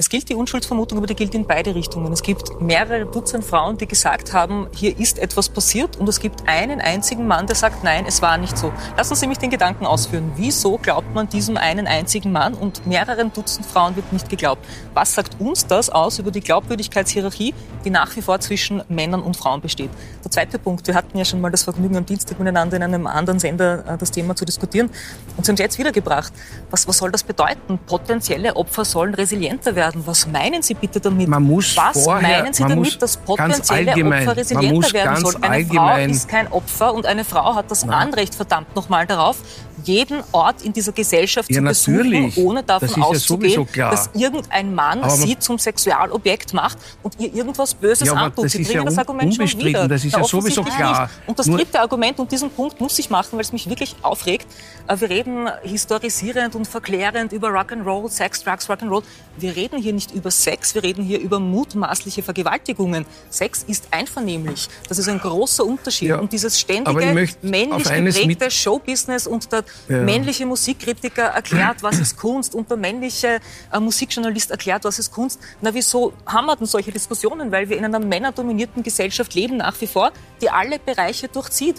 Es gilt die Unschuldsvermutung, aber die gilt in beide Richtungen. Es gibt mehrere Dutzend Frauen, die gesagt haben, hier ist etwas passiert und es gibt einen einzigen Mann, der sagt, nein, es war nicht so. Lassen Sie mich den Gedanken ausführen. Wieso glaubt man diesem einen einzigen Mann und mehreren Dutzend Frauen wird nicht geglaubt? Was sagt uns das aus über die Glaubwürdigkeitshierarchie, die nach wie vor zwischen Männern und Frauen besteht? Der zweite Punkt, wir hatten ja schon mal das Vergnügen am Dienstag miteinander in einem anderen Sender äh, das Thema zu diskutieren und es jetzt wiedergebracht. Was, was soll das bedeuten? Potenzielle Opfer sollen resilienter werden werden. Was meinen Sie bitte damit? Man muss Was vorher, meinen Sie damit, dass potenzielle Opfer resilienter werden sollen? Eine. Frau ist kein Opfer und eine Frau hat das Nein. Anrecht, verdammt nochmal darauf, jeden Ort in dieser Gesellschaft Ja, zu besuchen, natürlich. ohne Das davon ja auszugehen, klar. dass irgendein Mann Aber sie zum Sexualobjekt macht und ihr irgendwas Böses Ja, antut. das Sie ist bringen ja das Argument schon wieder. Das ist Na, ja sowieso klar. Nicht. Und das Nur- dritte Argument, und diesen Punkt muss ich machen, weil es mich wirklich aufregt. Äh, Wir reden historisierend und verklärend über Rock'n'Roll, Sex, Drugs, Rock'n'Roll. Wir reden hier nicht über Sex, wir reden hier über mutmaßliche Vergewaltigungen. Sex ist einvernehmlich. Das ist ein großer Unterschied. Ja, Und dieses ständige, männlich geprägte Showbusiness und der Ja. männliche Musikkritiker erklärt, was ist Kunst und der männliche äh, Musikjournalist erklärt, was ist Kunst. Na, wieso haben wir denn solche Diskussionen? Weil wir in einer männerdominierten Gesellschaft leben nach wie vor, die alle Bereiche durchzieht.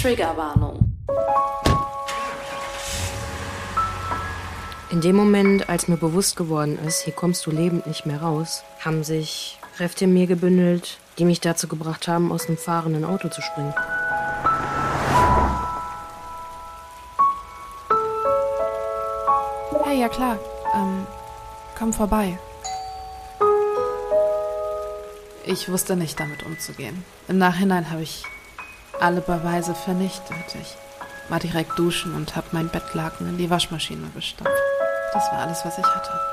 Triggerwarnung. In dem Moment, als mir bewusst geworden ist, hier kommst du lebend nicht mehr raus, haben sich Kräfte in mir gebündelt, die mich dazu gebracht haben, aus einem fahrenden Auto zu springen. Hey, ja klar. Ähm, komm vorbei. Ich wusste nicht, damit umzugehen. Im Nachhinein habe ich alle Beweise vernichtet. Ich war direkt duschen und habe mein Bettlaken in die Waschmaschine gestopft. Das war alles, was ich hatte.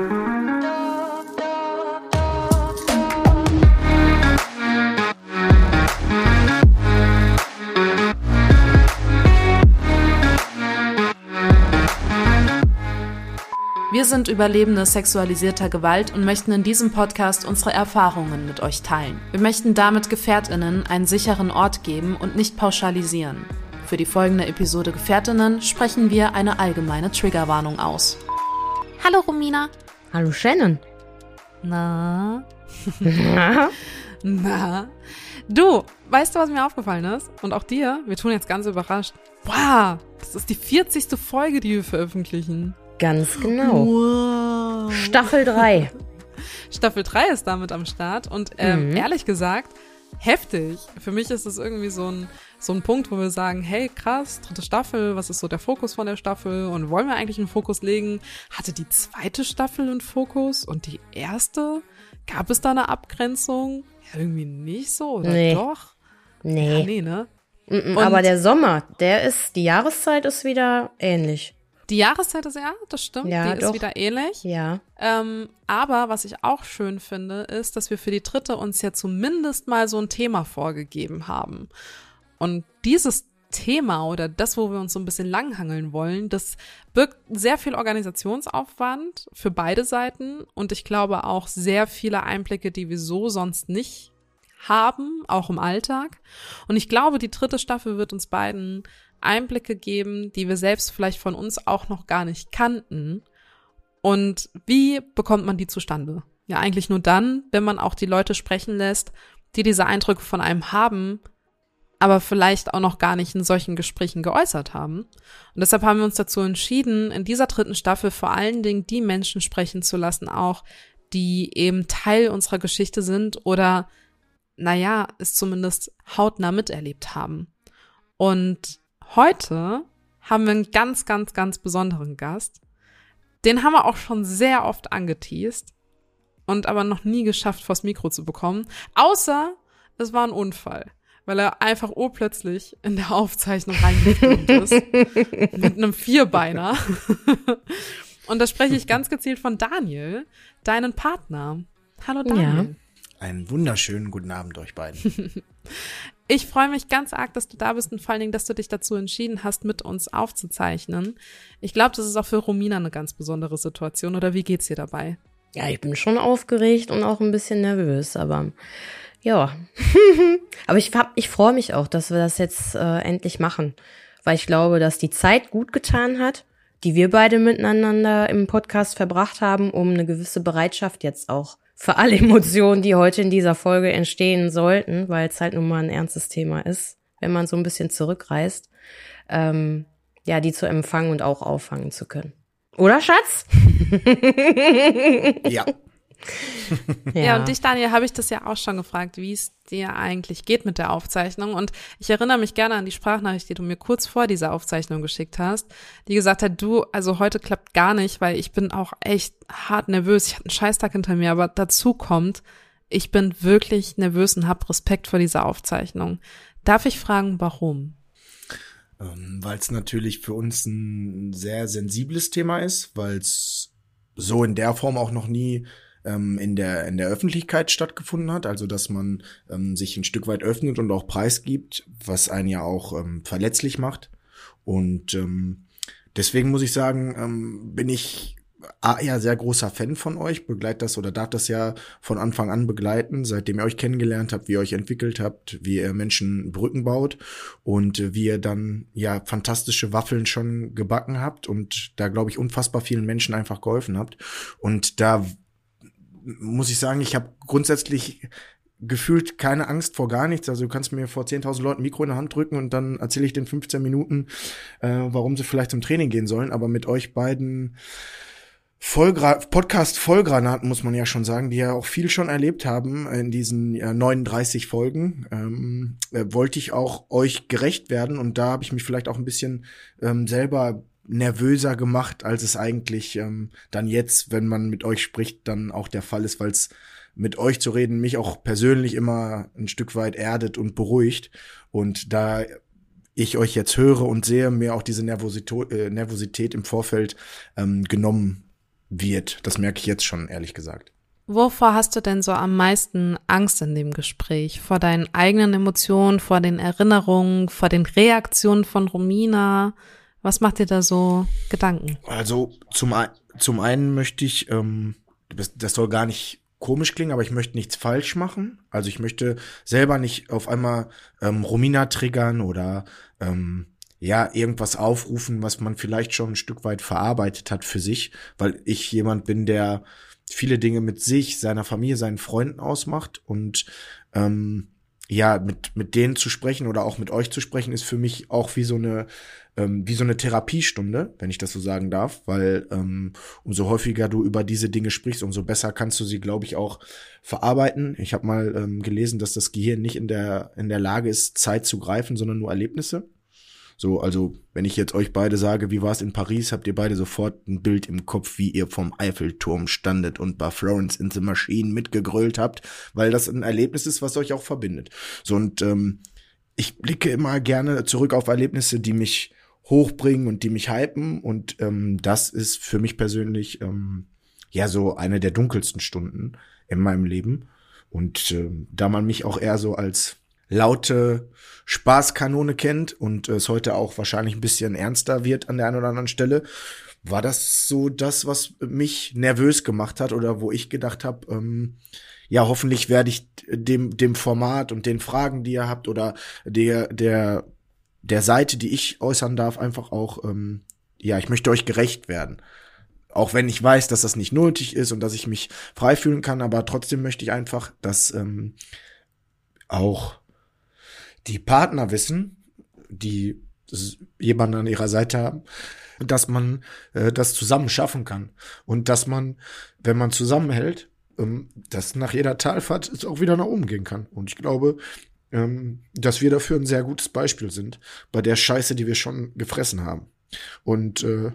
Wir sind Überlebende sexualisierter Gewalt und möchten in diesem Podcast unsere Erfahrungen mit euch teilen. Wir möchten damit Gefährtinnen einen sicheren Ort geben und nicht pauschalisieren. Für die folgende Episode Gefährtinnen sprechen wir eine allgemeine Triggerwarnung aus. Hallo Romina. Hallo Shannon. Na? Na? Du, weißt du, was mir aufgefallen ist? Und auch dir? Wir tun jetzt ganz überrascht. Wow, das ist die 40. Folge, die wir veröffentlichen. Ganz genau. Wow. Staffel 3. Staffel 3 ist damit am Start und ähm, Mhm. ehrlich gesagt, heftig. Für mich ist es irgendwie so ein, so ein Punkt, wo wir sagen, hey krass, dritte Staffel, was ist so der Fokus von der Staffel und wollen wir eigentlich einen Fokus legen? Hatte die zweite Staffel einen Fokus und die erste? Gab es da eine Abgrenzung? Ja, irgendwie nicht so, oder Nee. doch? Nee. Ja, nee, ne? Mm, mm, Aber der Sommer, der ist, die Jahreszeit ist wieder ähnlich. Die Jahreszeit ist ja, das stimmt, Ja, die doch. ist wieder ähnlich. Ja. Ähm, aber was ich auch schön finde, ist, dass wir für die dritte uns ja zumindest mal so ein Thema vorgegeben haben. Und dieses Thema oder das, wo wir uns so ein bisschen langhangeln wollen, das birgt sehr viel Organisationsaufwand für beide Seiten und ich glaube auch sehr viele Einblicke, die wir so sonst nicht haben, auch im Alltag. Und ich glaube, die dritte Staffel wird uns beiden Einblicke geben, die wir selbst vielleicht von uns auch noch gar nicht kannten. Und wie bekommt man die zustande? Ja, eigentlich nur dann, wenn man auch die Leute sprechen lässt, die diese Eindrücke von einem haben, aber vielleicht auch noch gar nicht in solchen Gesprächen geäußert haben. Und deshalb haben wir uns dazu entschieden, in dieser dritten Staffel vor allen Dingen die Menschen sprechen zu lassen, auch die eben Teil unserer Geschichte sind oder, naja, es zumindest hautnah miterlebt haben. Und heute haben wir einen ganz, ganz, ganz besonderen Gast. Den haben wir auch schon sehr oft angeteased und aber noch nie geschafft, vors Mikro zu bekommen. Außer es war ein Unfall, weil er einfach urplötzlich in der Aufzeichnung reingefilmt ist. mit einem Vierbeiner. und da spreche ich ganz gezielt von Daniel, deinen Partner. Hallo Daniel. Ja. Einen wunderschönen guten Abend euch beiden. Ich freue mich ganz arg, dass du da bist und vor allen Dingen, dass du dich dazu entschieden hast, mit uns aufzuzeichnen. Ich glaube, das ist auch für Romina eine ganz besondere Situation. Oder wie geht's dir dabei? Ja, ich bin schon aufgeregt und auch ein bisschen nervös, aber ja. aber ich, ich freue mich auch, dass wir das jetzt äh, endlich machen, weil ich glaube, dass die Zeit gut getan hat, die wir beide miteinander im Podcast verbracht haben, um eine gewisse Bereitschaft jetzt auch für alle Emotionen, die heute in dieser Folge entstehen sollten, weil es halt nun mal ein ernstes Thema ist, wenn man so ein bisschen zurückreist, ähm, ja, die zu empfangen und auch auffangen zu können. Oder Schatz? ja. Ja. ja, und dich, Daniel, habe ich das ja auch schon gefragt, wie es dir eigentlich geht mit der Aufzeichnung. Und ich erinnere mich gerne an die Sprachnachricht, die du mir kurz vor dieser Aufzeichnung geschickt hast, die gesagt hat, du, also heute klappt gar nicht, weil ich bin auch echt hart nervös. Ich hatte einen Scheißtag hinter mir, aber dazu kommt, ich bin wirklich nervös und habe Respekt vor dieser Aufzeichnung. Darf ich fragen, warum? Ähm, weil es natürlich für uns ein sehr sensibles Thema ist, weil es so in der Form auch noch nie ähm, in der in der Öffentlichkeit stattgefunden hat, also dass man ähm, sich ein Stück weit öffnet und auch preisgibt, was einen ja auch ähm, verletzlich macht. Und ähm, deswegen muss ich sagen, ähm, bin ich ja sehr großer Fan von euch, begleitet das oder darf das ja von Anfang an begleiten, seitdem ihr euch kennengelernt habt, wie ihr euch entwickelt habt, wie ihr Menschen Brücken baut und wie ihr dann ja fantastische Waffeln schon gebacken habt und da glaube ich unfassbar vielen Menschen einfach geholfen habt und da muss ich sagen, ich habe grundsätzlich gefühlt keine Angst vor gar nichts. Also du kannst mir vor 10.000 Leuten Mikro in der Hand drücken und dann erzähle ich den 15 Minuten, äh, warum sie vielleicht zum Training gehen sollen. Aber mit euch beiden Vollgra Podcast Vollgranaten muss man ja schon sagen, die ja auch viel schon erlebt haben in diesen ja, 39 Folgen, ähm, äh, wollte ich auch euch gerecht werden und da habe ich mich vielleicht auch ein bisschen ähm, selber nervöser gemacht, als es eigentlich ähm, dann jetzt, wenn man mit euch spricht, dann auch der Fall ist, weil es mit euch zu reden mich auch persönlich immer ein Stück weit erdet und beruhigt. Und da ich euch jetzt höre und sehe, mir auch diese Nervosität, äh, Nervosität im Vorfeld ähm, genommen wird. Das merke ich jetzt schon, ehrlich gesagt. Wovor hast du denn so am meisten Angst in dem Gespräch? Vor deinen eigenen Emotionen, vor den Erinnerungen, vor den Reaktionen von Romina? Was macht dir da so Gedanken? Also zum, zum einen möchte ich, ähm, das, das soll gar nicht komisch klingen, aber ich möchte nichts falsch machen. Also ich möchte selber nicht auf einmal ähm, Romina triggern oder ähm, ja, irgendwas aufrufen, was man vielleicht schon ein Stück weit verarbeitet hat für sich, weil ich jemand bin, der viele Dinge mit sich, seiner Familie, seinen Freunden ausmacht und ähm, ja, mit, mit denen zu sprechen oder auch mit euch zu sprechen, ist für mich auch wie so eine, ähm, wie so eine Therapiestunde, wenn ich das so sagen darf, weil ähm, umso häufiger du über diese Dinge sprichst, umso besser kannst du sie, glaube ich, auch verarbeiten. Ich habe mal ähm, gelesen, dass das Gehirn nicht in der, in der Lage ist, Zeit zu greifen, sondern nur Erlebnisse. So, also wenn ich jetzt euch beide sage, wie war es in Paris, habt ihr beide sofort ein Bild im Kopf, wie ihr vom Eiffelturm standet und bei Florence in the Machine mitgegrölt habt, weil das ein Erlebnis ist, was euch auch verbindet. So und ähm, ich blicke immer gerne zurück auf Erlebnisse, die mich hochbringen und die mich hypen und ähm, das ist für mich persönlich ähm, ja so eine der dunkelsten Stunden in meinem Leben und äh, da man mich auch eher so als laute Spaßkanone kennt und es heute auch wahrscheinlich ein bisschen ernster wird an der einen oder anderen Stelle, war das so das, was mich nervös gemacht hat oder wo ich gedacht habe, ähm, ja, hoffentlich werde ich dem, dem Format und den Fragen, die ihr habt oder der, der, der Seite, die ich äußern darf, einfach auch, ähm, ja, ich möchte euch gerecht werden. Auch wenn ich weiß, dass das nicht nötig ist und dass ich mich frei fühlen kann, aber trotzdem möchte ich einfach, dass ähm, auch die Partner wissen, die jemanden an ihrer Seite haben, dass man äh, das zusammen schaffen kann und dass man, wenn man zusammenhält, ähm, dass nach jeder Talfahrt es auch wieder nach oben gehen kann. Und ich glaube, ähm, dass wir dafür ein sehr gutes Beispiel sind bei der Scheiße, die wir schon gefressen haben. Und äh,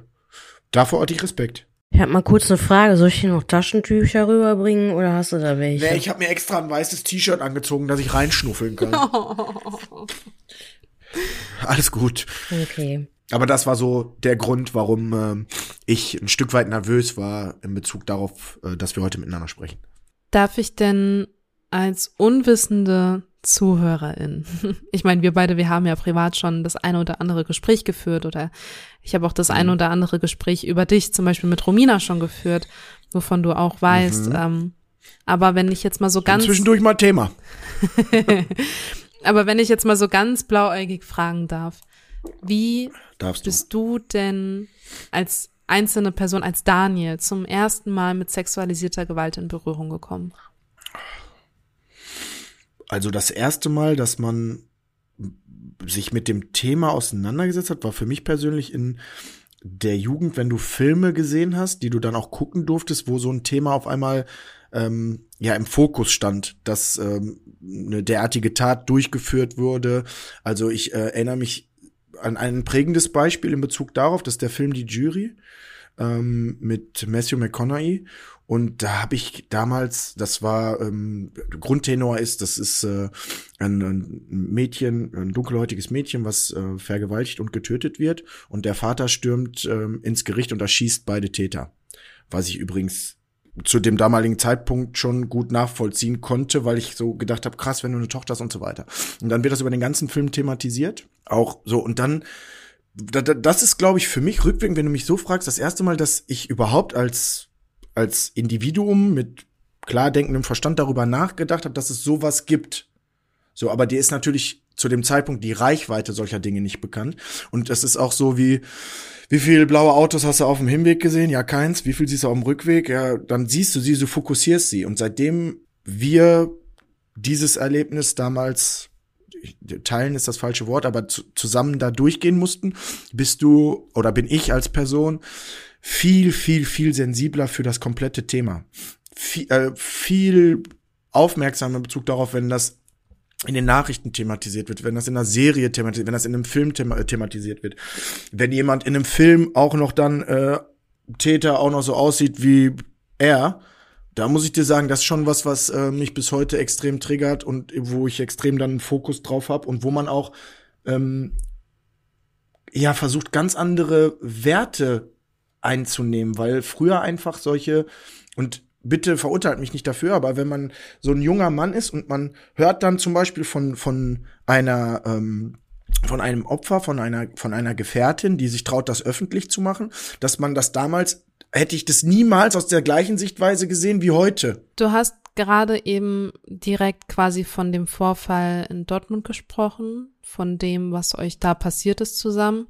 davor hatte ich Respekt. Ich hab mal kurz eine Frage. Soll ich hier noch Taschentücher rüberbringen oder hast du da welche? Nee, ich habe mir extra ein weißes T-Shirt angezogen, dass ich reinschnuffeln kann. Alles gut. Okay. Aber das war so der Grund, warum äh, ich ein Stück weit nervös war in Bezug darauf, äh, dass wir heute miteinander sprechen. Darf ich denn als Unwissende Zuhörerin. Ich meine, wir beide, wir haben ja privat schon das eine oder andere Gespräch geführt oder ich habe auch das eine oder andere Gespräch über dich zum Beispiel mit Romina schon geführt, wovon du auch weißt. Mhm. Ähm, aber wenn ich jetzt mal so ganz. Zwischendurch mal Thema. aber wenn ich jetzt mal so ganz blauäugig fragen darf, wie Darfst bist du denn als einzelne Person, als Daniel, zum ersten Mal mit sexualisierter Gewalt in Berührung gekommen? Also das erste Mal, dass man sich mit dem Thema auseinandergesetzt hat, war für mich persönlich in der Jugend, wenn du Filme gesehen hast, die du dann auch gucken durftest, wo so ein Thema auf einmal ähm, ja im Fokus stand, dass ähm, eine derartige Tat durchgeführt wurde. Also ich äh, erinnere mich an ein prägendes Beispiel in Bezug darauf, dass der Film Die Jury ähm, mit Matthew McConaughey und da habe ich damals, das war ähm, Grundtenor ist, das ist äh, ein, ein Mädchen, ein dunkelhäutiges Mädchen, was äh, vergewaltigt und getötet wird. Und der Vater stürmt äh, ins Gericht und erschießt beide Täter. Was ich übrigens zu dem damaligen Zeitpunkt schon gut nachvollziehen konnte, weil ich so gedacht habe, krass, wenn du eine Tochter hast und so weiter. Und dann wird das über den ganzen Film thematisiert. Auch so, und dann das ist, glaube ich, für mich rückwirkend, wenn du mich so fragst, das erste Mal, dass ich überhaupt als als Individuum mit klar denkendem Verstand darüber nachgedacht habe, dass es sowas gibt. So, aber dir ist natürlich zu dem Zeitpunkt die Reichweite solcher Dinge nicht bekannt. Und es ist auch so wie, wie viel blaue Autos hast du auf dem Hinweg gesehen? Ja, keins. Wie viel siehst du auf dem Rückweg? Ja, dann siehst du sie, du fokussierst sie. Und seitdem wir dieses Erlebnis damals teilen ist das falsche Wort, aber zusammen da durchgehen mussten, bist du oder bin ich als Person viel, viel, viel sensibler für das komplette Thema. Viel, äh, viel aufmerksamer Bezug darauf, wenn das in den Nachrichten thematisiert wird, wenn das in einer Serie thematisiert, wenn das in einem Film thema thematisiert wird, wenn jemand in einem Film auch noch dann äh, Täter auch noch so aussieht wie er, da muss ich dir sagen, das ist schon was, was äh, mich bis heute extrem triggert und wo ich extrem dann einen Fokus drauf habe und wo man auch ähm, ja versucht, ganz andere Werte einzunehmen, weil früher einfach solche und bitte verurteilt mich nicht dafür, aber wenn man so ein junger Mann ist und man hört dann zum Beispiel von von einer ähm, von einem Opfer, von einer von einer Gefährtin, die sich traut, das öffentlich zu machen, dass man das damals hätte ich das niemals aus der gleichen Sichtweise gesehen wie heute. Du hast gerade eben direkt quasi von dem Vorfall in Dortmund gesprochen, von dem, was euch da passiert ist zusammen.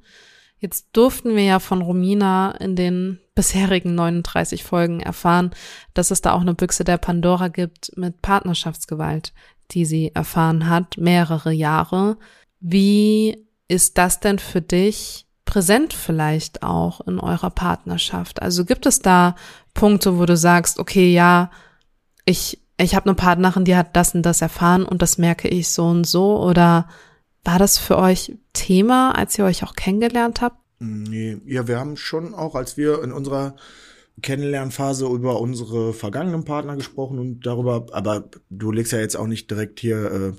Jetzt durften wir ja von Romina in den bisherigen 39 Folgen erfahren, dass es da auch eine Büchse der Pandora gibt mit Partnerschaftsgewalt, die sie erfahren hat, mehrere Jahre. Wie ist das denn für dich präsent vielleicht auch in eurer Partnerschaft? Also gibt es da Punkte, wo du sagst, okay, ja, ich, ich habe eine Partnerin, die hat das und das erfahren und das merke ich so und so oder war das für euch Thema, als ihr euch auch kennengelernt habt? Nee, ja, wir haben schon auch, als wir in unserer Kennenlernphase über unsere vergangenen Partner gesprochen und darüber, aber du legst ja jetzt auch nicht direkt hier äh,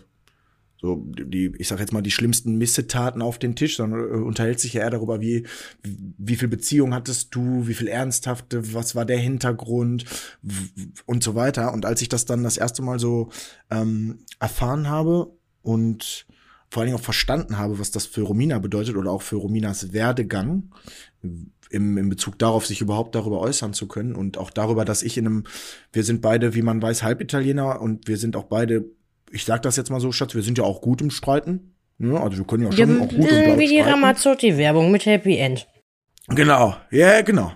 so die, ich sag jetzt mal, die schlimmsten Missetaten auf den Tisch, sondern äh, unterhält sich ja eher darüber, wie, wie viel Beziehung hattest du, wie viel ernsthafte, was war der Hintergrund und so weiter. Und als ich das dann das erste Mal so ähm, erfahren habe und vor allen Dingen auch verstanden habe, was das für Romina bedeutet oder auch für Rominas Werdegang im, im Bezug darauf, sich überhaupt darüber äußern zu können und auch darüber, dass ich in einem, wir sind beide, wie man weiß, Halbitaliener und wir sind auch beide, ich sag das jetzt mal so, Schatz, wir sind ja auch gut im Streiten. Ne? Also wir können ja schon ja, auch gut im Wie die Ramazzotti-Werbung mit Happy End. Genau, ja, yeah, genau.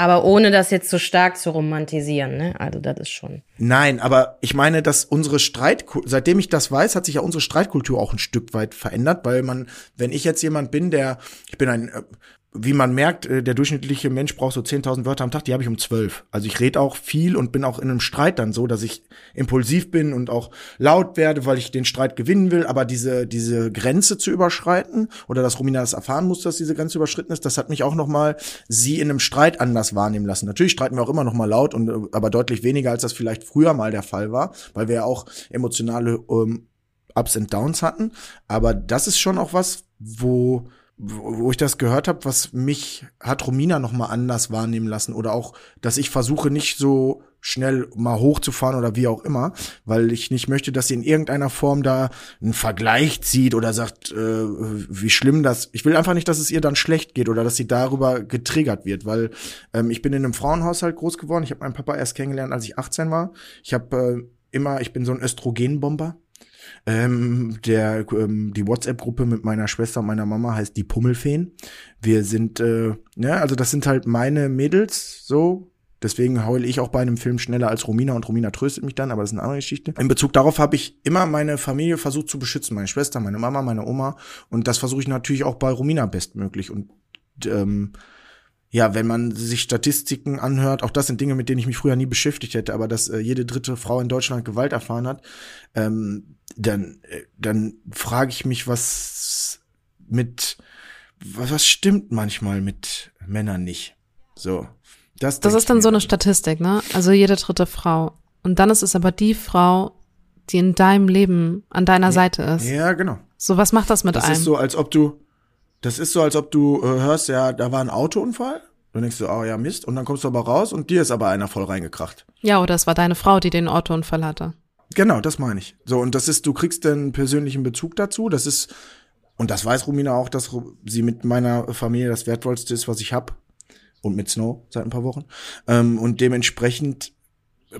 Aber ohne das jetzt so stark zu romantisieren, ne? Also das ist schon. Nein, aber ich meine, dass unsere Streitkultur, seitdem ich das weiß, hat sich ja unsere Streitkultur auch ein Stück weit verändert, weil man, wenn ich jetzt jemand bin, der, ich bin ein, äh, wie man merkt, äh, der durchschnittliche Mensch braucht so 10.000 Wörter am Tag, die habe ich um 12. Also ich rede auch viel und bin auch in einem Streit dann so, dass ich impulsiv bin und auch laut werde, weil ich den Streit gewinnen will. Aber diese, diese Grenze zu überschreiten oder dass Romina das erfahren muss, dass diese Grenze überschritten ist, das hat mich auch noch mal sie in einem Streit anders wahrnehmen lassen. Natürlich streiten wir auch immer noch mal laut und äh, aber deutlich weniger, als das vielleicht früher mal der Fall war, weil wir ja auch emotionale ähm, Ups und Downs hatten. Aber das ist schon auch was, wo wo ich das gehört habe, was mich hat Romina noch mal anders wahrnehmen lassen oder auch, dass ich versuche nicht so schnell mal hochzufahren oder wie auch immer, weil ich nicht möchte, dass sie in irgendeiner Form da einen Vergleich zieht oder sagt, äh, wie schlimm das. Ich will einfach nicht, dass es ihr dann schlecht geht oder dass sie darüber getriggert wird, weil ähm, ich bin in einem Frauenhaushalt groß geworden. Ich habe meinen Papa erst kennengelernt, als ich 18 war. Ich habe äh, immer, ich bin so ein Östrogenbomber. Ähm, der, ähm, die WhatsApp-Gruppe mit meiner Schwester und meiner Mama heißt die Pummelfeen. Wir sind, äh, ja, also das sind halt meine Mädels, so. Deswegen heule ich auch bei einem Film schneller als Romina und Romina tröstet mich dann, aber das ist eine andere Geschichte. In Bezug darauf habe ich immer meine Familie versucht zu beschützen, meine Schwester, meine Mama, meine Oma und das versuche ich natürlich auch bei Romina bestmöglich und ähm, ja, wenn man sich Statistiken anhört, auch das sind Dinge, mit denen ich mich früher nie beschäftigt hätte, aber dass äh, jede dritte Frau in Deutschland Gewalt erfahren hat, ähm, dann, äh, dann frage ich mich, was mit, was, stimmt manchmal mit Männern nicht? So. Das, das ist dann so eine Statistik, ne? Also jede dritte Frau. Und dann ist es aber die Frau, die in deinem Leben an deiner Seite ist. Ja, genau. So, was macht das mit das einem? Das ist so, als ob du, das ist so, als ob du äh, hörst, ja, da war ein Autounfall. Dann denkst du, oh ja, Mist. Und dann kommst du aber raus und dir ist aber einer voll reingekracht. Ja, oder es war deine Frau, die den Autounfall hatte. Genau, das meine ich. So, und das ist, du kriegst einen persönlichen Bezug dazu. Das ist, und das weiß Romina auch, dass sie mit meiner Familie das Wertvollste ist, was ich hab. Und mit Snow seit ein paar Wochen. Ähm, und dementsprechend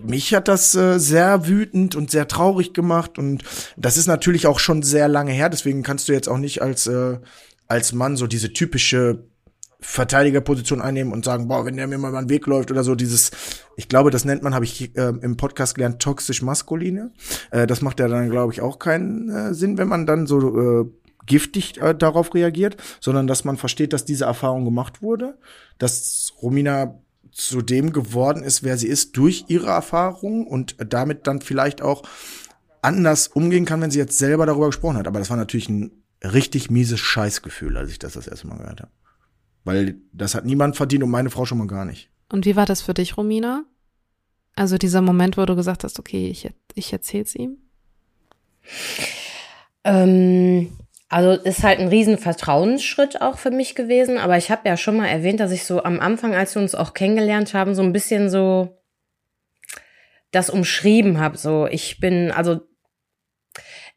mich hat das äh, sehr wütend und sehr traurig gemacht und das ist natürlich auch schon sehr lange her, deswegen kannst du jetzt auch nicht als äh, als Mann so diese typische Verteidigerposition einnehmen und sagen, boah, wenn der mir mal über den Weg läuft oder so, dieses, ich glaube, das nennt man, habe ich äh, im Podcast gelernt, toxisch maskuline. Äh, das macht ja dann, glaube ich, auch keinen äh, Sinn, wenn man dann so äh, giftig äh, darauf reagiert, sondern dass man versteht, dass diese Erfahrung gemacht wurde, dass Romina zu dem geworden ist, wer sie ist, durch ihre Erfahrung und damit dann vielleicht auch anders umgehen kann, wenn sie jetzt selber darüber gesprochen hat. Aber das war natürlich ein richtig mieses Scheißgefühl, als ich das das erste Mal gehört habe. Weil das hat niemand verdient und meine Frau schon mal gar nicht. Und wie war das für dich, Romina? Also dieser Moment, wo du gesagt hast, okay, ich, ich erzähl's ihm? Ähm, also ist halt ein riesen Vertrauensschritt auch für mich gewesen. Aber ich habe ja schon mal erwähnt, dass ich so am Anfang, als wir uns auch kennengelernt haben, so ein bisschen so das umschrieben habe. So, ich bin, also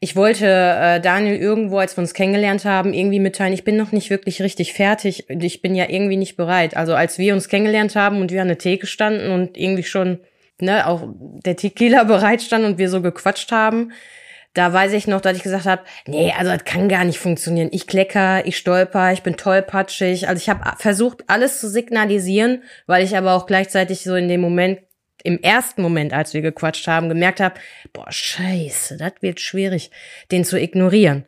ich wollte äh, Daniel irgendwo, als wir uns kennengelernt haben, irgendwie mitteilen, ich bin noch nicht wirklich richtig fertig. Ich bin ja irgendwie nicht bereit. Also als wir uns kennengelernt haben und wir an der Theke standen und irgendwie schon, ne, auch der Tequila bereit stand und wir so gequatscht haben, da weiß ich noch, dass ich gesagt habe, nee, also das kann gar nicht funktionieren. Ich klecker, ich stolper, ich bin tollpatschig. Also ich habe versucht, alles zu signalisieren, weil ich aber auch gleichzeitig so in dem Moment im ersten Moment, als wir gequatscht haben, gemerkt habe, boah, scheiße, das wird schwierig, den zu ignorieren.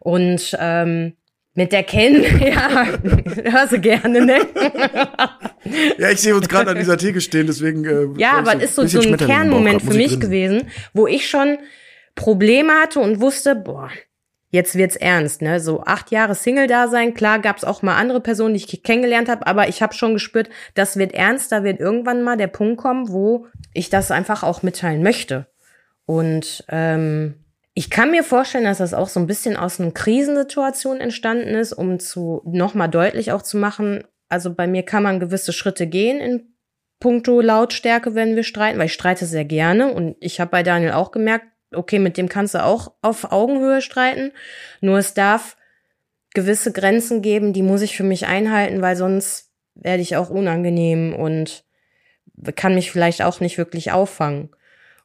Und ähm, mit der Ken, ja, hörst du gerne, ne? ja, ich sehe uns gerade an dieser Theke stehen, deswegen. Äh, ja, aber es ist so, so ein Kernmoment für mich gewesen, wo ich schon Probleme hatte und wusste, boah, jetzt wird's ernst, ne? So acht Jahre Single-Dasein, klar gab's auch mal andere Personen, die ich kennengelernt habe, aber ich habe schon gespürt, das wird ernst, da wird irgendwann mal der Punkt kommen, wo ich das einfach auch mitteilen möchte. Und ähm, ich kann mir vorstellen, dass das auch so ein bisschen aus einer Krisensituation entstanden ist, um zu nochmal deutlich auch zu machen, also bei mir kann man gewisse Schritte gehen in puncto Lautstärke, wenn wir streiten, weil ich streite sehr gerne und ich habe bei Daniel auch gemerkt, okay, mit dem kannst du auch auf Augenhöhe streiten. Nur es darf gewisse Grenzen geben, die muss ich für mich einhalten, weil sonst werde ich auch unangenehm und kann mich vielleicht auch nicht wirklich auffangen.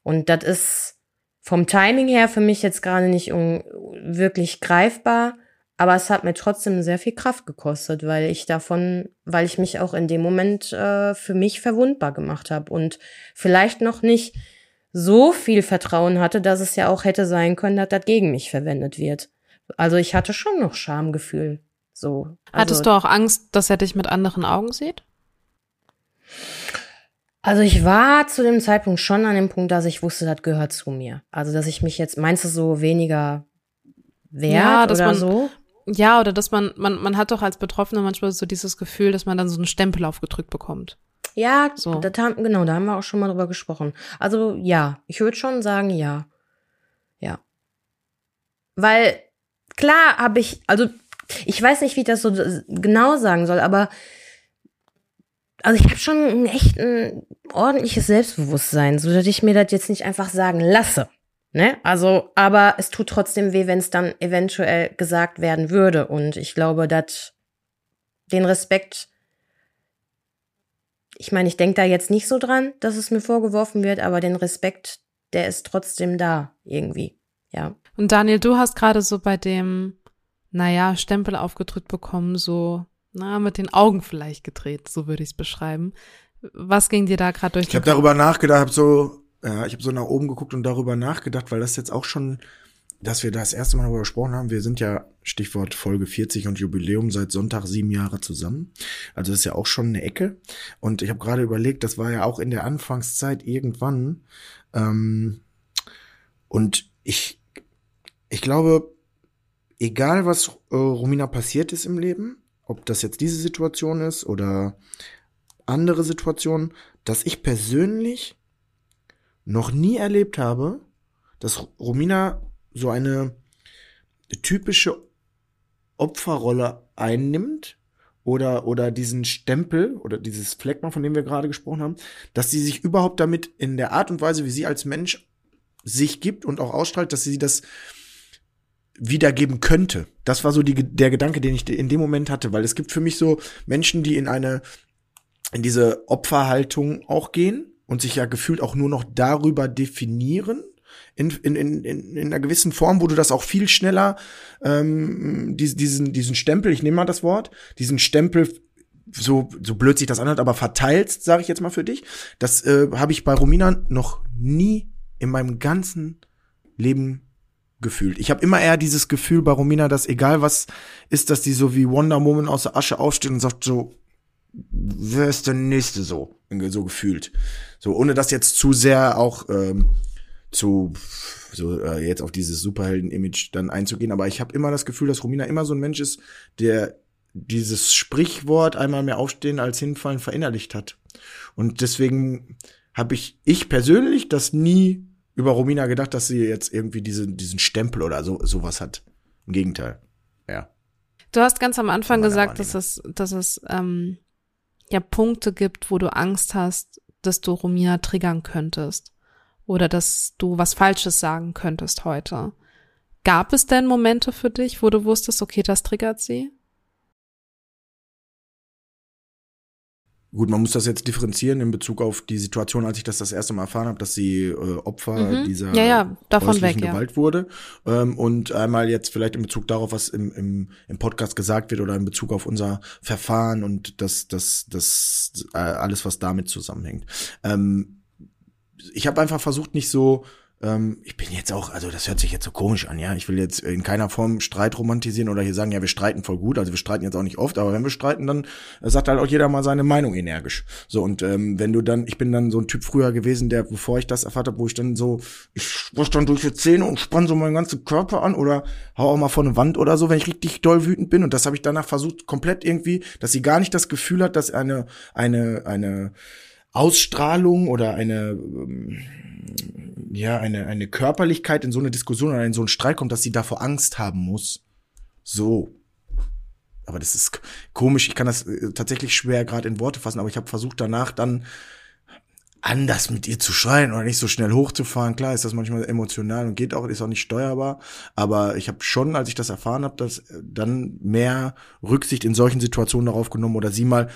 Und das ist vom Timing her für mich jetzt gerade nicht wirklich greifbar, aber es hat mir trotzdem sehr viel Kraft gekostet, weil ich davon, weil ich mich auch in dem Moment äh, für mich verwundbar gemacht habe und vielleicht noch nicht so viel Vertrauen hatte, dass es ja auch hätte sein können, dass das gegen mich verwendet wird. Also ich hatte schon noch Schamgefühl. So. Also, Hattest du auch Angst, dass er dich mit anderen Augen sieht? Also ich war zu dem Zeitpunkt schon an dem Punkt, dass ich wusste, das gehört zu mir. Also dass ich mich jetzt, meinst du so weniger wert ja, oder man, so? Ja, oder dass man, man, man hat doch als Betroffener manchmal so dieses Gefühl, dass man dann so einen Stempel aufgedrückt bekommt. Ja, so. haben, genau, da haben wir auch schon mal drüber gesprochen. Also ja, ich würde schon sagen, ja. Ja. Weil, klar habe ich, also ich weiß nicht, wie ich das so genau sagen soll, aber also ich habe schon ein echt ein ordentliches Selbstbewusstsein, so dass ich mir das jetzt nicht einfach sagen lasse. Ne? Also, aber es tut trotzdem weh, wenn es dann eventuell gesagt werden würde. Und ich glaube, dass den Respekt, ich meine, ich denke da jetzt nicht so dran, dass es mir vorgeworfen wird, aber den Respekt, der ist trotzdem da irgendwie. Ja. Und Daniel, du hast gerade so bei dem, naja, Stempel aufgedrückt bekommen, so, na, mit den Augen vielleicht gedreht, so würde ich es beschreiben. Was ging dir da gerade durch Ich habe darüber nachgedacht, hab so, ja, ich habe so nach oben geguckt und darüber nachgedacht, weil das jetzt auch schon, dass wir das erste Mal darüber gesprochen haben. Wir sind ja Stichwort Folge 40 und Jubiläum seit Sonntag sieben Jahre zusammen. Also das ist ja auch schon eine Ecke. Und ich habe gerade überlegt, das war ja auch in der Anfangszeit irgendwann. Ähm, und ich, ich glaube, egal was äh, Romina passiert ist im Leben, ob das jetzt diese Situation ist oder andere Situationen, dass ich persönlich noch nie erlebt habe, dass Romina so eine typische Opferrolle einnimmt oder, oder diesen Stempel oder dieses Fleckma, von dem wir gerade gesprochen haben, dass sie sich überhaupt damit in der Art und Weise, wie sie als Mensch sich gibt und auch ausstrahlt, dass sie das wiedergeben könnte. Das war so die, der Gedanke, den ich in dem Moment hatte, weil es gibt für mich so Menschen, die in eine, in diese Opferhaltung auch gehen und sich ja gefühlt auch nur noch darüber definieren. In, in, in, in einer gewissen Form, wo du das auch viel schneller, ähm, diesen, diesen Stempel, ich nehme mal das Wort, diesen Stempel so, so blöd sich das anhört, aber verteilst, sage ich jetzt mal für dich. Das äh, habe ich bei Romina noch nie in meinem ganzen Leben gefühlt. Ich habe immer eher dieses Gefühl bei Romina, dass egal was ist, dass die so wie Wonder Woman aus der Asche aufsteht und sagt so, wer ist der nächste so, so gefühlt. So, ohne das jetzt zu sehr auch ähm, zu so äh, jetzt auf dieses Superhelden-Image dann einzugehen, aber ich habe immer das Gefühl, dass Romina immer so ein Mensch ist, der dieses Sprichwort einmal mehr aufstehen als hinfallen verinnerlicht hat. Und deswegen habe ich ich persönlich das nie über Romina gedacht, dass sie jetzt irgendwie diese, diesen Stempel oder so sowas hat. Im Gegenteil. Ja. Du hast ganz am Anfang gesagt, dass es, dass es ähm, ja Punkte gibt, wo du Angst hast, dass du Romina triggern könntest oder dass du was Falsches sagen könntest heute. Gab es denn Momente für dich, wo du wusstest, okay, das triggert sie? Gut, man muss das jetzt differenzieren in Bezug auf die Situation, als ich das das erste Mal erfahren habe, dass sie äh, Opfer Mhm. dieser Ja, ja, davon weg, ja. Gewalt wurde. Ähm, und einmal jetzt vielleicht in Bezug darauf, was im, im, im Podcast gesagt wird oder in Bezug auf unser Verfahren und das, das, das äh, alles, was damit zusammenhängt. Ähm, ich habe einfach versucht, nicht so ähm, ich bin jetzt auch, also das hört sich jetzt so komisch an, ja. Ich will jetzt in keiner Form Streit romantisieren oder hier sagen, ja, wir streiten voll gut. Also wir streiten jetzt auch nicht oft, aber wenn wir streiten, dann äh, sagt halt auch jeder mal seine Meinung energisch. So, und ähm, wenn du dann, ich bin dann so ein Typ früher gewesen, der, bevor ich das erfahrt habe, wo ich dann so, ich sprich dann durch die Zähne und spann so meinen ganzen Körper an oder hau auch mal vor eine Wand oder so, wenn ich richtig doll wütend bin. Und das habe ich danach versucht, komplett irgendwie, dass sie gar nicht das Gefühl hat, dass eine, eine, eine Ausstrahlung oder eine, ähm, ja, eine, eine Körperlichkeit in so eine Diskussion oder in so einen Streit kommt, dass sie davor Angst haben muss. So. Aber das ist komisch, ich kann das äh, tatsächlich schwer gerade in Worte fassen, aber ich habe versucht danach dann anders mit ihr zu schreien oder nicht so schnell hochzufahren. Klar ist das manchmal emotional und geht auch, ist auch nicht steuerbar. Aber ich habe schon, als ich das erfahren habe, dass äh, dann mehr Rücksicht in solchen Situationen darauf genommen oder sie mal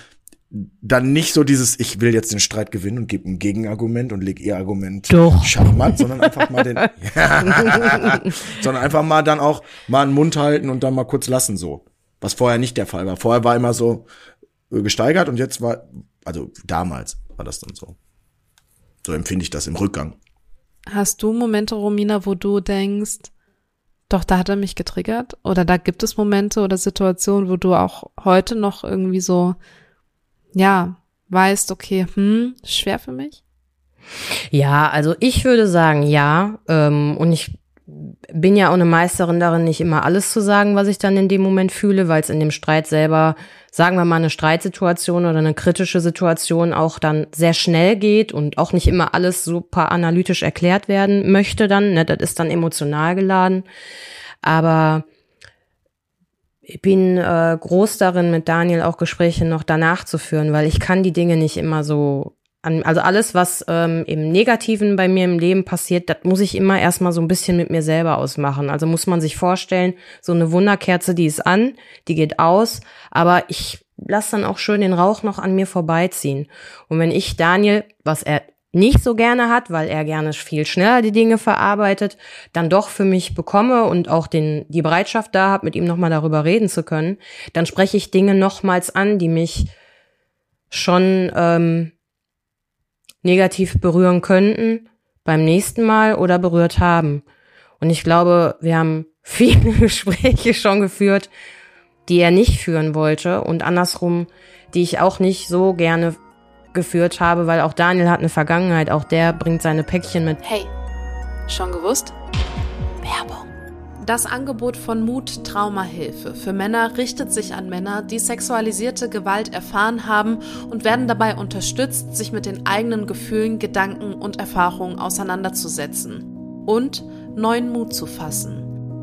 dann nicht so dieses, ich will jetzt den Streit gewinnen und gebe ein Gegenargument und leg ihr Argument Doch. charmant, sondern einfach mal den, sondern einfach mal dann auch mal einen Mund halten und dann mal kurz lassen so. Was vorher nicht der Fall war. Vorher war immer so äh, gesteigert und jetzt war, also damals war das dann so. So empfinde ich das im Rückgang. Hast du Momente, Romina, wo du denkst, doch, da hat er mich getriggert? Oder da gibt es Momente oder Situationen, wo du auch heute noch irgendwie so, ja, weißt, okay, hm, schwer für mich? Ja, also ich würde sagen, ja. Ähm, und ich bin ja auch eine Meisterin darin, nicht immer alles zu sagen, was ich dann in dem Moment fühle, weil es in dem Streit selber, sagen wir mal, eine Streitsituation oder eine kritische Situation auch dann sehr schnell geht und auch nicht immer alles super analytisch erklärt werden möchte dann. Ne? Das ist dann emotional geladen. Aber ich bin äh, groß darin, mit Daniel auch Gespräche noch danach zu führen, weil ich kann die Dinge nicht immer so an, also alles, was ähm, im Negativen bei mir im Leben passiert, das muss ich immer erstmal so ein bisschen mit mir selber ausmachen. Also muss man sich vorstellen, so eine Wunderkerze, die ist an, die geht aus, aber ich lass dann auch schön den Rauch noch an mir vorbeiziehen. Und wenn ich Daniel, was er nicht so gerne hat, weil er gerne viel schneller die Dinge verarbeitet, dann doch für mich bekomme und auch den, die Bereitschaft da habe, mit ihm nochmal darüber reden zu können, dann spreche ich Dinge nochmals an, die mich schon ähm, negativ berühren könnten beim nächsten Mal oder berührt haben. Und ich glaube, wir haben viele Gespräche schon geführt, die er nicht führen wollte und andersrum, die ich auch nicht so gerne geführt habe, weil auch Daniel hat eine Vergangenheit, auch der bringt seine Päckchen mit. Hey, schon gewusst? Werbung. Das Angebot von Mut Traumahilfe für Männer richtet sich an Männer, die sexualisierte Gewalt erfahren haben und werden dabei unterstützt, sich mit den eigenen Gefühlen, Gedanken und Erfahrungen auseinanderzusetzen und neuen Mut zu fassen.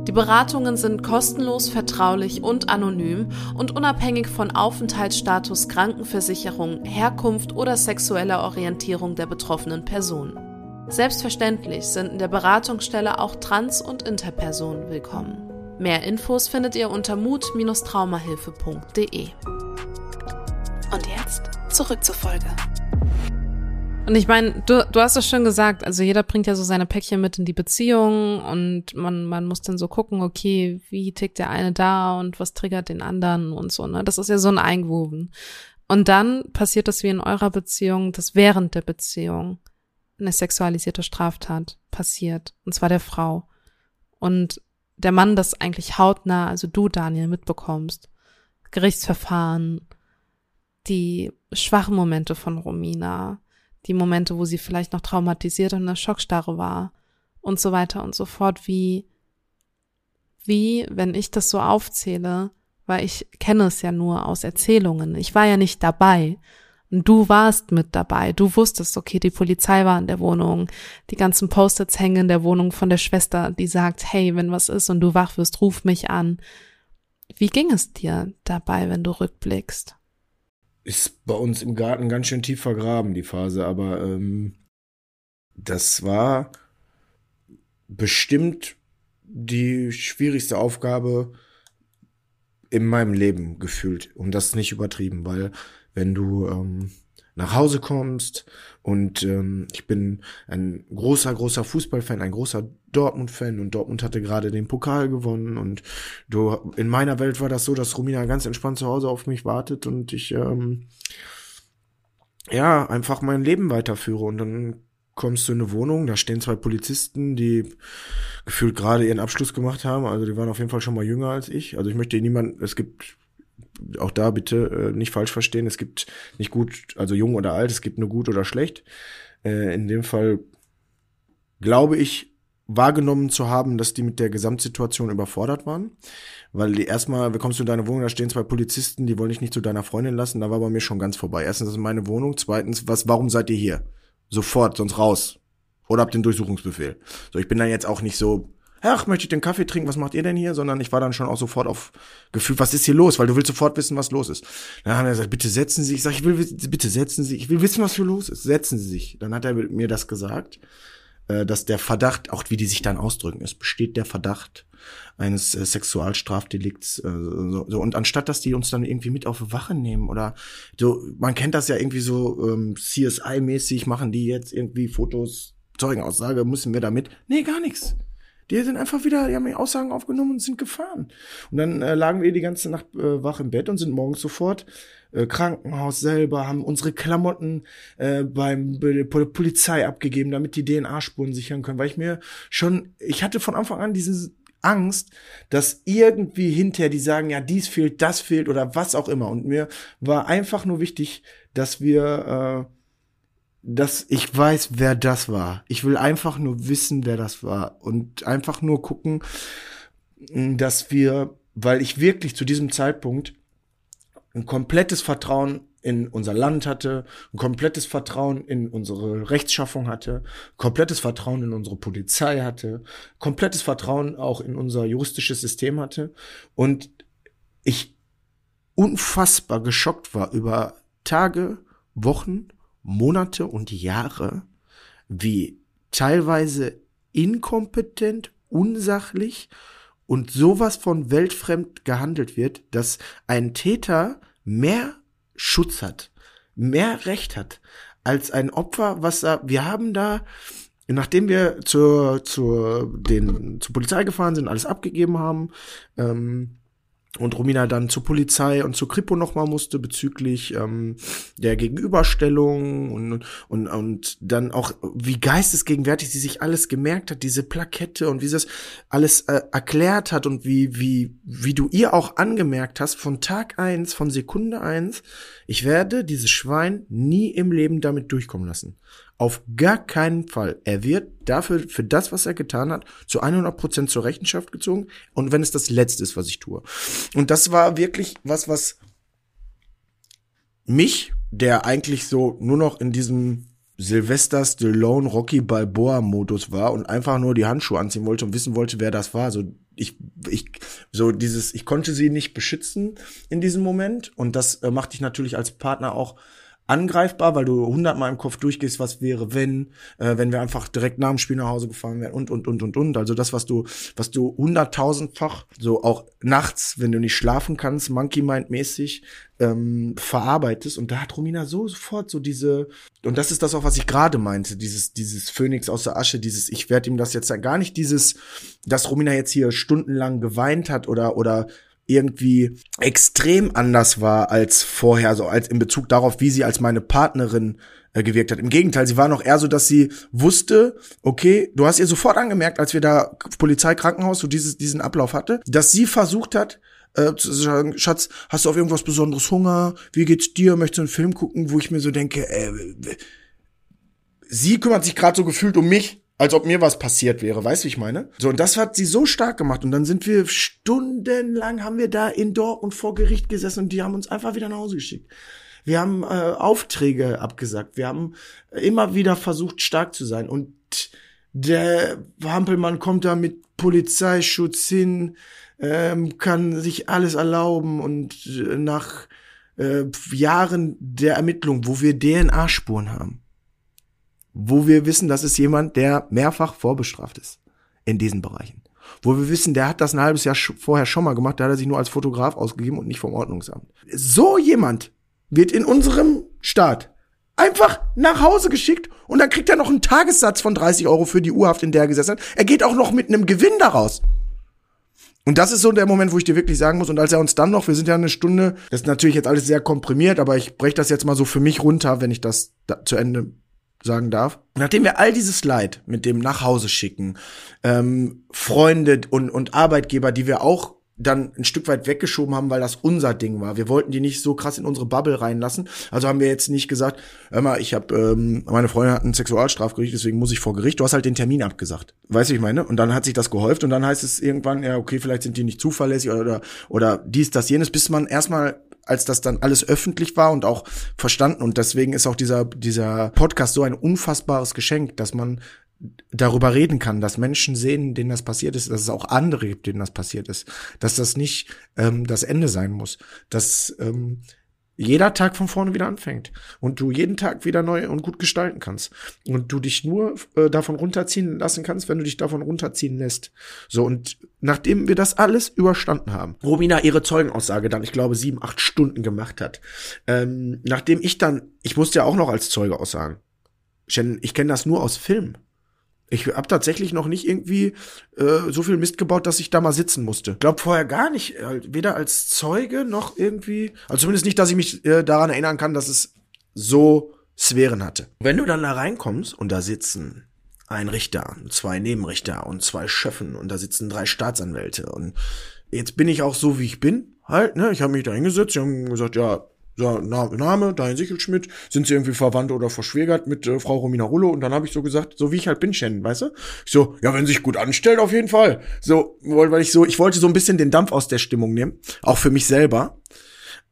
Die Beratungen sind kostenlos, vertraulich und anonym und unabhängig von Aufenthaltsstatus, Krankenversicherung, Herkunft oder sexueller Orientierung der betroffenen Person. Selbstverständlich sind in der Beratungsstelle auch Trans- und Interpersonen willkommen. Mehr Infos findet ihr unter mut-traumahilfe.de. Und jetzt zurück zur Folge. Und ich meine, du, du hast es schon gesagt, also jeder bringt ja so seine Päckchen mit in die Beziehung und man, man muss dann so gucken, okay, wie tickt der eine da und was triggert den anderen und so, ne? Das ist ja so ein Eingewoben. Und dann passiert das wie in eurer Beziehung, dass während der Beziehung eine sexualisierte Straftat passiert, und zwar der Frau. Und der Mann das eigentlich hautnah, also du, Daniel, mitbekommst. Gerichtsverfahren, die schwachen Momente von Romina, die Momente, wo sie vielleicht noch traumatisiert und in der Schockstarre war und so weiter und so fort, wie, wie, wenn ich das so aufzähle, weil ich kenne es ja nur aus Erzählungen. Ich war ja nicht dabei. Und du warst mit dabei. Du wusstest, okay, die Polizei war in der Wohnung. Die ganzen Post-its hängen in der Wohnung von der Schwester, die sagt, hey, wenn was ist und du wach wirst, ruf mich an. Wie ging es dir dabei, wenn du rückblickst? Ist bei uns im Garten ganz schön tief vergraben, die Phase, aber ähm, das war bestimmt die schwierigste Aufgabe in meinem Leben gefühlt. Und das nicht übertrieben, weil wenn du ähm, nach Hause kommst und ähm, ich bin ein großer, großer Fußballfan, ein großer Dortmund-Fan. Und Dortmund hatte gerade den Pokal gewonnen. Und du, in meiner Welt war das so, dass Romina ganz entspannt zu Hause auf mich wartet und ich, ähm, ja, einfach mein Leben weiterführe. Und dann kommst du in eine Wohnung, da stehen zwei Polizisten, die gefühlt gerade ihren Abschluss gemacht haben, also die waren auf jeden Fall schon mal jünger als ich, also ich möchte niemand, es gibt auch da bitte äh, nicht falsch verstehen. Es gibt nicht gut, also jung oder alt, es gibt nur gut oder schlecht. Äh, in dem Fall glaube ich, wahrgenommen zu haben, dass die mit der Gesamtsituation überfordert waren. Weil die erstmal, wir kommst du in deine Wohnung, da stehen zwei Polizisten, die wollen dich nicht zu deiner Freundin lassen, da war bei mir schon ganz vorbei. Erstens, das ist meine Wohnung. Zweitens, was, warum seid ihr hier? Sofort, sonst raus. Oder habt den Durchsuchungsbefehl. So, ich bin dann jetzt auch nicht so, ach, möchte ich den Kaffee trinken, was macht ihr denn hier? Sondern ich war dann schon auch sofort auf Gefühl, was ist hier los? Weil du willst sofort wissen, was los ist. Dann haben er gesagt, bitte setzen Sie sich. Ich sag, ich will, bitte setzen Sie, ich will wissen, was hier los ist. Setzen Sie sich. Dann hat er mir das gesagt, äh, dass der Verdacht, auch wie die sich dann ausdrücken, es besteht der Verdacht eines äh, Sexualstrafdelikts. Äh. Und anstatt, dass die uns dann irgendwie mit auf Wache nehmen oder so, man kennt das ja irgendwie so ähm, CSI-mäßig, machen die jetzt irgendwie Fotos, Zeugenaussage, müssen wir damit. Nee, gar nichts. Die sind einfach wieder, die haben die Aussagen aufgenommen und sind gefahren. Und dann äh, lagen wir die ganze Nacht äh, wach im Bett und sind morgens sofort äh, Krankenhaus selber, haben unsere Klamotten äh, beim bei Polizei abgegeben, damit die DNA-Spuren sichern können, weil ich mir schon, ich hatte von Anfang an diese Angst, dass irgendwie hinterher die sagen, ja, dies fehlt, das fehlt oder was auch immer. Und mir war einfach nur wichtig, dass wir äh, dass ich weiß, wer das war. Ich will einfach nur wissen, wer das war und einfach nur gucken, dass wir, weil ich wirklich zu diesem Zeitpunkt ein komplettes Vertrauen in unser Land hatte, ein komplettes Vertrauen in unsere Rechtschaffung hatte, komplettes Vertrauen in unsere Polizei hatte, komplettes Vertrauen auch in unser juristisches System hatte und ich unfassbar geschockt war über Tage, Wochen, Monate und Jahre, wie teilweise inkompetent, unsachlich und sowas von weltfremd gehandelt wird, dass ein Täter mehr Schutz hat, mehr Recht hat als ein Opfer, was da, wir haben da, nachdem wir zur, zur, den, zur Polizei gefahren sind, alles abgegeben haben, ähm, und Romina dann zur Polizei und zur Kripo nochmal musste bezüglich ähm, der Gegenüberstellung und, und, und dann auch, wie geistesgegenwärtig sie sich alles gemerkt hat, diese Plakette und wie sie das alles äh, erklärt hat und wie, wie, wie du ihr auch angemerkt hast, von Tag eins, von Sekunde eins, ich werde dieses Schwein nie im Leben damit durchkommen lassen. Auf gar keinen Fall. Er wird dafür, für das, was er getan hat, zu 100 Prozent zur Rechenschaft gezogen. Und wenn es das Letzte ist, was ich tue. Und das war wirklich was, was mich, der eigentlich so nur noch in diesem Sylvester Stallone Rocky Balboa Modus war und einfach nur die Handschuhe anziehen wollte und wissen wollte, wer das war. So ich ich so dieses ich konnte sie nicht beschützen in diesem Moment und das äh, macht dich natürlich als Partner auch angreifbar, weil du hundertmal im Kopf durchgehst, was wäre, wenn, äh, wenn wir einfach direkt nach dem Spiel nach Hause gefahren wären und, und, und, und, und. Also das, was du, was du hunderttausendfach, so auch nachts, wenn du nicht schlafen kannst, Monkey Mind mäßig, ähm, verarbeitest. Und da hat Romina so sofort so diese, und das ist das auch, was ich gerade meinte, dieses, dieses Phönix aus der Asche, dieses, ich werde ihm das jetzt gar nicht dieses, dass Romina jetzt hier stundenlang geweint hat oder, oder irgendwie extrem anders war als vorher, so als in Bezug darauf, wie sie als meine Partnerin äh, gewirkt hat. Im Gegenteil, sie war noch eher so, dass sie wusste, okay, du hast ihr sofort angemerkt, als wir da Polizei, Krankenhaus so dieses, diesen Ablauf hatte, dass sie versucht hat, äh, zu sagen, Schatz, hast du auf irgendwas besonderes Hunger? Wie geht's dir? Möchtest du einen Film gucken? Wo ich mir so denke, äh, sie kümmert sich gerade so gefühlt um mich, als ob mir was passiert wäre, weißt du, wie ich meine? So, und das hat sie so stark gemacht. Und dann sind wir stundenlang, haben wir da in Dortmund vor Gericht gesessen und die haben uns einfach wieder nach Hause geschickt. Wir haben äh, Aufträge abgesagt. Wir haben immer wieder versucht, stark zu sein. Und der Hampelmann kommt da mit Polizeischutz hin, ähm, kann sich alles erlauben und äh, nach äh, Jahren der Ermittlung, wo wir DNA-Spuren haben, wo wir wissen, das ist jemand, der mehrfach vorbestraft ist in diesen Bereichen. Wo wir wissen, der hat das ein halbes Jahr vorher schon mal gemacht, da hat er sich nur als Fotograf ausgegeben und nicht vom Ordnungsamt. So jemand wird in unserem Staat einfach nach Hause geschickt und dann kriegt er noch einen Tagessatz von 30 Euro für die Urhaft, in der er gesessen hat. Er geht auch noch mit einem Gewinn daraus. Und das ist so der Moment, wo ich dir wirklich sagen muss, und als er uns dann noch, wir sind ja eine Stunde, das ist natürlich jetzt alles sehr komprimiert, aber ich breche das jetzt mal so für mich runter, wenn ich das da zu Ende sagen darf. Nachdem wir all dieses Leid mit dem nach Hause schicken, ähm, Freunde und, und Arbeitgeber, die wir auch dann ein Stück weit weggeschoben haben, weil das unser Ding war. Wir wollten die nicht so krass in unsere Bubble reinlassen. Also haben wir jetzt nicht gesagt, hör mal, ich habe ähm, meine Freundin hat ein Sexualstrafgericht, deswegen muss ich vor Gericht. Du hast halt den Termin abgesagt. Weißt du, ich meine? Und dann hat sich das gehäuft und dann heißt es irgendwann, ja, okay, vielleicht sind die nicht zuverlässig oder oder dies, das, jenes, bis man erstmal als das dann alles öffentlich war und auch verstanden. Und deswegen ist auch dieser, dieser Podcast so ein unfassbares Geschenk, dass man darüber reden kann, dass Menschen sehen, denen das passiert ist, dass es auch andere gibt, denen das passiert ist, dass das nicht ähm, das Ende sein muss, dass ähm, jeder Tag von vorne wieder anfängt und du jeden Tag wieder neu und gut gestalten kannst und du dich nur äh, davon runterziehen lassen kannst, wenn du dich davon runterziehen lässt. So und nachdem wir das alles überstanden haben, Romina ihre Zeugenaussage dann, ich glaube, sieben, acht Stunden gemacht hat, ähm, nachdem ich dann, ich musste ja auch noch als Zeuge aussagen. Ich kenne das nur aus Filmen. Ich habe tatsächlich noch nicht irgendwie äh, so viel Mist gebaut, dass ich da mal sitzen musste. Glaub vorher gar nicht, äh, weder als Zeuge noch irgendwie, also zumindest nicht, dass ich mich äh, daran erinnern kann, dass es so Sphären hatte. Wenn du dann da reinkommst und da sitzen ein Richter, zwei Nebenrichter und zwei Schöffen und da sitzen drei Staatsanwälte und jetzt bin ich auch so, wie ich bin, halt, ne? Ich habe mich da hingesetzt, die haben gesagt, ja, so, Name, Dein Sichelschmidt, sind sie irgendwie verwandt oder verschwägert mit äh, Frau Romina Rullo und dann habe ich so gesagt, so wie ich halt bin, Shannon, weißt du? Ich so, ja, wenn sie sich gut anstellt, auf jeden Fall. So, weil ich so, ich wollte so ein bisschen den Dampf aus der Stimmung nehmen, auch für mich selber.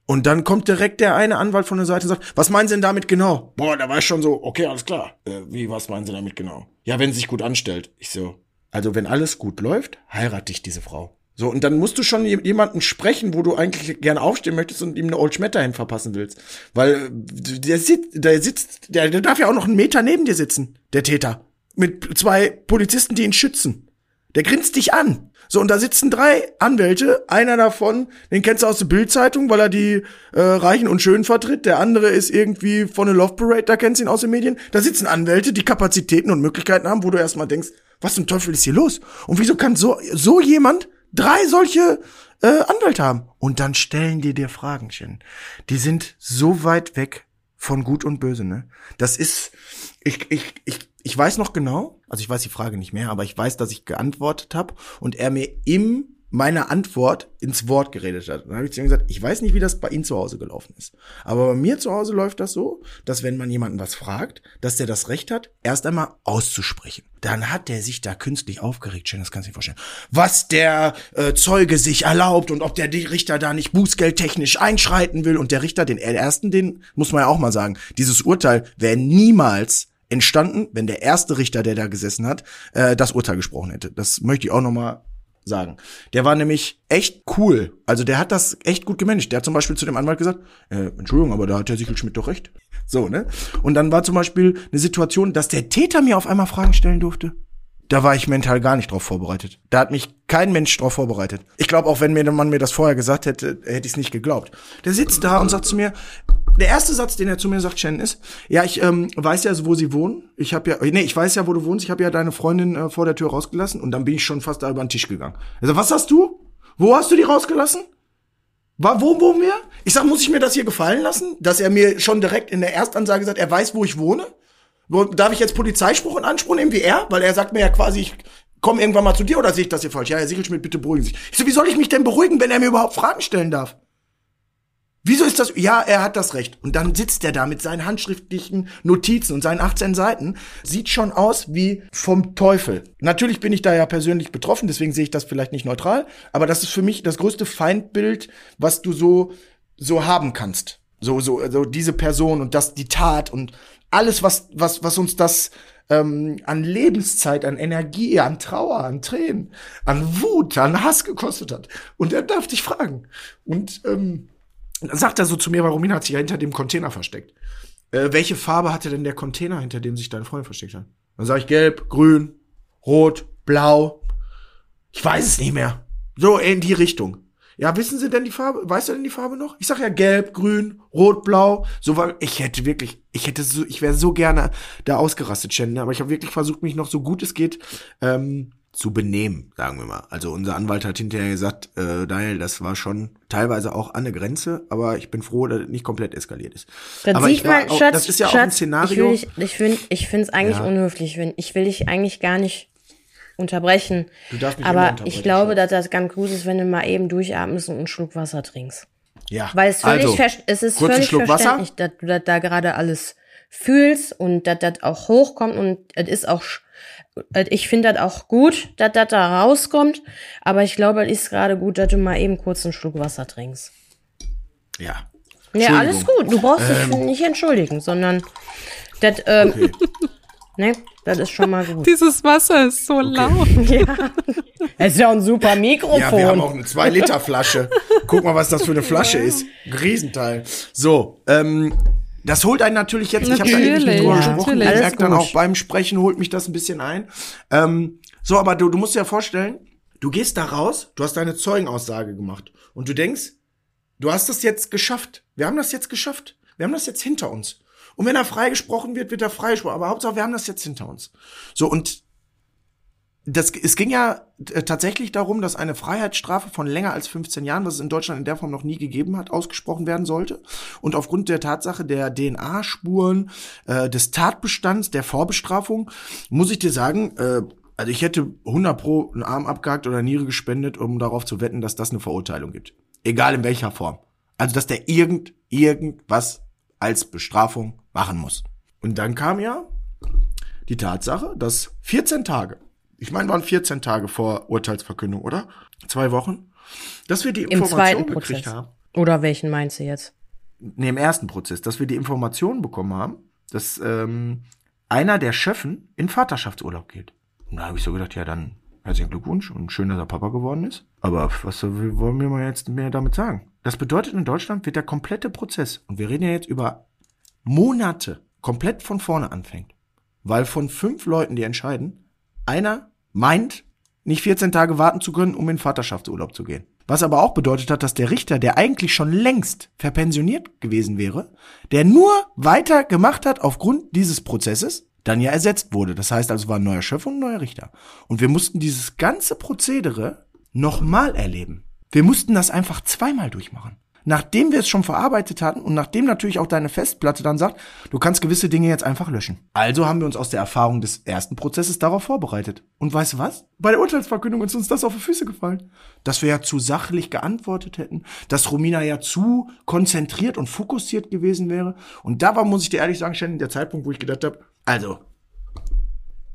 Und dann kommt direkt der eine Anwalt von der Seite und sagt, was meinen Sie denn damit genau? Boah, da war ich schon so, okay, alles klar. Äh, wie, was meinen Sie damit genau? Ja, wenn sie sich gut anstellt. Ich so, also wenn alles gut läuft, heirate ich diese Frau. So, und dann musst du schon jemanden sprechen, wo du eigentlich gerne aufstehen möchtest und ihm eine Old Schmetterhin verpassen willst. Weil der sitzt, der sitzt, der, der darf ja auch noch einen Meter neben dir sitzen, der Täter. Mit zwei Polizisten, die ihn schützen. Der grinst dich an. So, und da sitzen drei Anwälte. Einer davon, den kennst du aus der Bildzeitung, weil er die äh, Reichen und Schönen vertritt. Der andere ist irgendwie von der Love Parade, da kennst du ihn aus den Medien. Da sitzen Anwälte, die Kapazitäten und Möglichkeiten haben, wo du erstmal denkst, was zum Teufel ist hier los? Und wieso kann so, so jemand drei solche äh, Anwälte haben. Und dann stellen die dir Fragen, Shin. Die sind so weit weg von Gut und Böse, ne? Das ist, ich, ich, ich, ich weiß noch genau, also ich weiß die Frage nicht mehr, aber ich weiß, dass ich geantwortet habe und er mir im meine Antwort ins Wort geredet hat. dann habe ich zu ihm gesagt, ich weiß nicht, wie das bei Ihnen zu Hause gelaufen ist. Aber bei mir zu Hause läuft das so, dass wenn man jemanden was fragt, dass der das Recht hat, erst einmal auszusprechen. Dann hat der sich da künstlich aufgeregt, Schön, das kannst du dir vorstellen. Was der äh, Zeuge sich erlaubt und ob der Richter da nicht bußgeldtechnisch einschreiten will. Und der Richter, den ersten, den muss man ja auch mal sagen, dieses Urteil wäre niemals entstanden, wenn der erste Richter, der da gesessen hat, äh, das Urteil gesprochen hätte. Das möchte ich auch noch mal sagen. Der war nämlich echt cool. Also der hat das echt gut gemanagt. Der hat zum Beispiel zu dem Anwalt gesagt, äh, Entschuldigung, aber da hat der Sichelschmidt doch recht. So, ne? Und dann war zum Beispiel eine Situation, dass der Täter mir auf einmal Fragen stellen durfte da war ich mental gar nicht drauf vorbereitet. Da hat mich kein Mensch drauf vorbereitet. Ich glaube, auch wenn mir der Mann mir das vorher gesagt hätte, hätte ich es nicht geglaubt. Der sitzt da und sagt zu mir, der erste Satz, den er zu mir sagt, Shannon, ist, ja, ich ähm, weiß ja, wo sie wohnen. Ich habe ja, nee, ich weiß ja, wo du wohnst. Ich habe ja deine Freundin äh, vor der Tür rausgelassen und dann bin ich schon fast da über den Tisch gegangen. Er sagt, was hast du? Wo hast du die rausgelassen? War, wo wohnen wir? Ich sag, muss ich mir das hier gefallen lassen, dass er mir schon direkt in der Erstansage sagt, er weiß, wo ich wohne? Darf ich jetzt Polizeispruch in Anspruch nehmen wie er? Weil er sagt mir ja quasi, ich komme irgendwann mal zu dir oder sehe ich das hier falsch? Ja, Herr Sichelschmidt, bitte beruhigen Sie sich. Ich so, wie soll ich mich denn beruhigen, wenn er mir überhaupt Fragen stellen darf? Wieso ist das? Ja, er hat das Recht. Und dann sitzt er da mit seinen handschriftlichen Notizen und seinen 18 Seiten. Sieht schon aus wie vom Teufel. Natürlich bin ich da ja persönlich betroffen, deswegen sehe ich das vielleicht nicht neutral. Aber das ist für mich das größte Feindbild, was du so, so haben kannst. So, so, so diese Person und das, die Tat und alles, was, was, was uns das ähm, an Lebenszeit, an Energie, an Trauer, an Tränen, an Wut, an Hass gekostet hat. Und er darf dich fragen. Und ähm, dann sagt er so zu mir, warum hat sich ja hinter dem Container versteckt. Äh, welche Farbe hatte denn der Container, hinter dem sich dein Freund versteckt hat? Dann sage ich gelb, grün, rot, blau. Ich weiß es nicht mehr. So in die Richtung. Ja, wissen Sie denn die Farbe? Weißt du denn die Farbe noch? Ich sag ja gelb, grün, rot, blau. So war ich hätte wirklich, ich hätte so, ich wäre so gerne da ausgerastet, Chen, aber ich habe wirklich versucht, mich noch so gut es geht ähm, zu benehmen, sagen wir mal. Also unser Anwalt hat hinterher gesagt, äh, Daniel, das war schon teilweise auch an der Grenze, aber ich bin froh, dass es nicht komplett eskaliert ist. Das aber sieht man, auch, Schatz, das ist ja Schatz, auch ein Szenario. Ich, ich, finde ich finde es eigentlich Ja. unhöflich. Wenn, ich will dich eigentlich gar nicht unterbrechen. Du darfst mich aber unterbrechen, ich glaube, dass das ganz gut ist, wenn du mal eben durchatmest und einen Schluck Wasser trinkst. ja. Weil es völlig, also, es ist völlig Schluck Wasser? verständlich, dass du das da gerade alles fühlst und dass das auch hochkommt und es ist auch, sch- ich finde das auch gut, dass das da rauskommt, aber ich glaube, es ist gerade gut, dass du mal eben kurz einen Schluck Wasser trinkst. Ja. Ja, alles gut, du brauchst dich nicht entschuldigen, sondern das, ähm, Okay. ne, das ist schon mal gut. Dieses Wasser ist so laut. ja. Es ist ja ein super Mikrofon. Ja, wir haben auch eine 2-Liter-Flasche. Guck mal, was das für eine Flasche ist. Ein Riesenteil. So, ähm, das holt einen natürlich jetzt, ich habe da ewig nicht Natürlich, drüber ja, gesprochen, natürlich. ich merke dann auch beim Sprechen holt mich das ein bisschen ein. Ähm, so, aber du, du musst dir ja vorstellen, du gehst da raus, du hast deine Zeugenaussage gemacht und du denkst, du hast das jetzt geschafft. Wir haben das jetzt geschafft. Wir haben das jetzt hinter uns. Und wenn er freigesprochen wird, wird er freigesprochen. Aber Hauptsache, wir haben das jetzt hinter uns. So, und das, es ging ja äh, tatsächlich darum, dass eine Freiheitsstrafe von länger als 15 Jahren, was es in Deutschland in der Form noch nie gegeben hat, ausgesprochen werden sollte. Und aufgrund der Tatsache der DNA-Spuren, äh, des Tatbestands, der Vorbestrafung, muss ich dir sagen, äh, also ich hätte 100 pro einen Arm abgehakt oder Niere gespendet, um darauf zu wetten, dass das eine Verurteilung gibt. Egal in welcher Form. Also, dass der irgend, irgendwas als Bestrafung machen muss. Und dann kam ja die Tatsache, dass 14 Tage, ich meine, waren 14 Tage vor Urteilsverkündung, oder? Zwei Wochen, dass wir die Im Information zweiten gekriegt Prozess. haben. Oder welchen meinst du jetzt? Nee, im ersten Prozess, dass wir die Information bekommen haben, dass ähm, einer der Schöffen in Vaterschaftsurlaub geht. Und da habe ich so gedacht, ja, dann herzlichen Glückwunsch und schön, dass er Papa geworden ist. Aber was wollen wir mal jetzt mehr damit sagen? Das bedeutet, in Deutschland wird der komplette Prozess, und wir reden ja jetzt über Monate, komplett von vorne anfängt. Weil von fünf Leuten, die entscheiden, einer meint, nicht 14 Tage warten zu können, um in Vaterschaftsurlaub zu gehen. Was aber auch bedeutet hat, dass der Richter, der eigentlich schon längst verpensioniert gewesen wäre, der nur weiter gemacht hat aufgrund dieses Prozesses, dann ja ersetzt wurde. Das heißt also, war ein neuer Chef und ein neuer Richter. Und wir mussten dieses ganze Prozedere nochmal erleben. Wir mussten das einfach zweimal durchmachen nachdem wir es schon verarbeitet hatten und nachdem natürlich auch deine Festplatte dann sagt, du kannst gewisse Dinge jetzt einfach löschen. Also haben wir uns aus der Erfahrung des ersten Prozesses darauf vorbereitet. Und weißt du was? Bei der Urteilsverkündung ist uns das auf die Füße gefallen. Dass wir ja zu sachlich geantwortet hätten, dass Romina ja zu konzentriert und fokussiert gewesen wäre. Und da war, muss ich dir ehrlich sagen, Shannon, der Zeitpunkt, wo ich gedacht habe, also,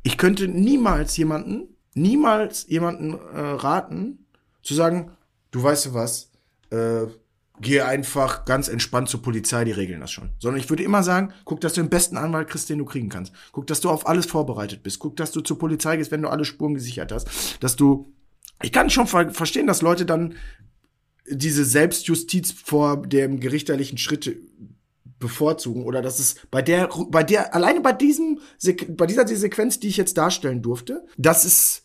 ich könnte niemals jemanden, niemals jemanden äh, raten, zu sagen, du weißt du was, äh, geh einfach ganz entspannt zur Polizei, die regeln das schon. Sondern ich würde immer sagen, guck, dass du den besten Anwalt kriegst, den du kriegen kannst. Guck, dass du auf alles vorbereitet bist. Guck, dass du zur Polizei gehst, wenn du alle Spuren gesichert hast. Dass du, ich kann schon ver verstehen, dass Leute dann diese Selbstjustiz vor dem gerichterlichen Schritt bevorzugen oder dass es bei der, bei der, alleine bei diesem, bei dieser Sequenz, die ich jetzt darstellen durfte, dass es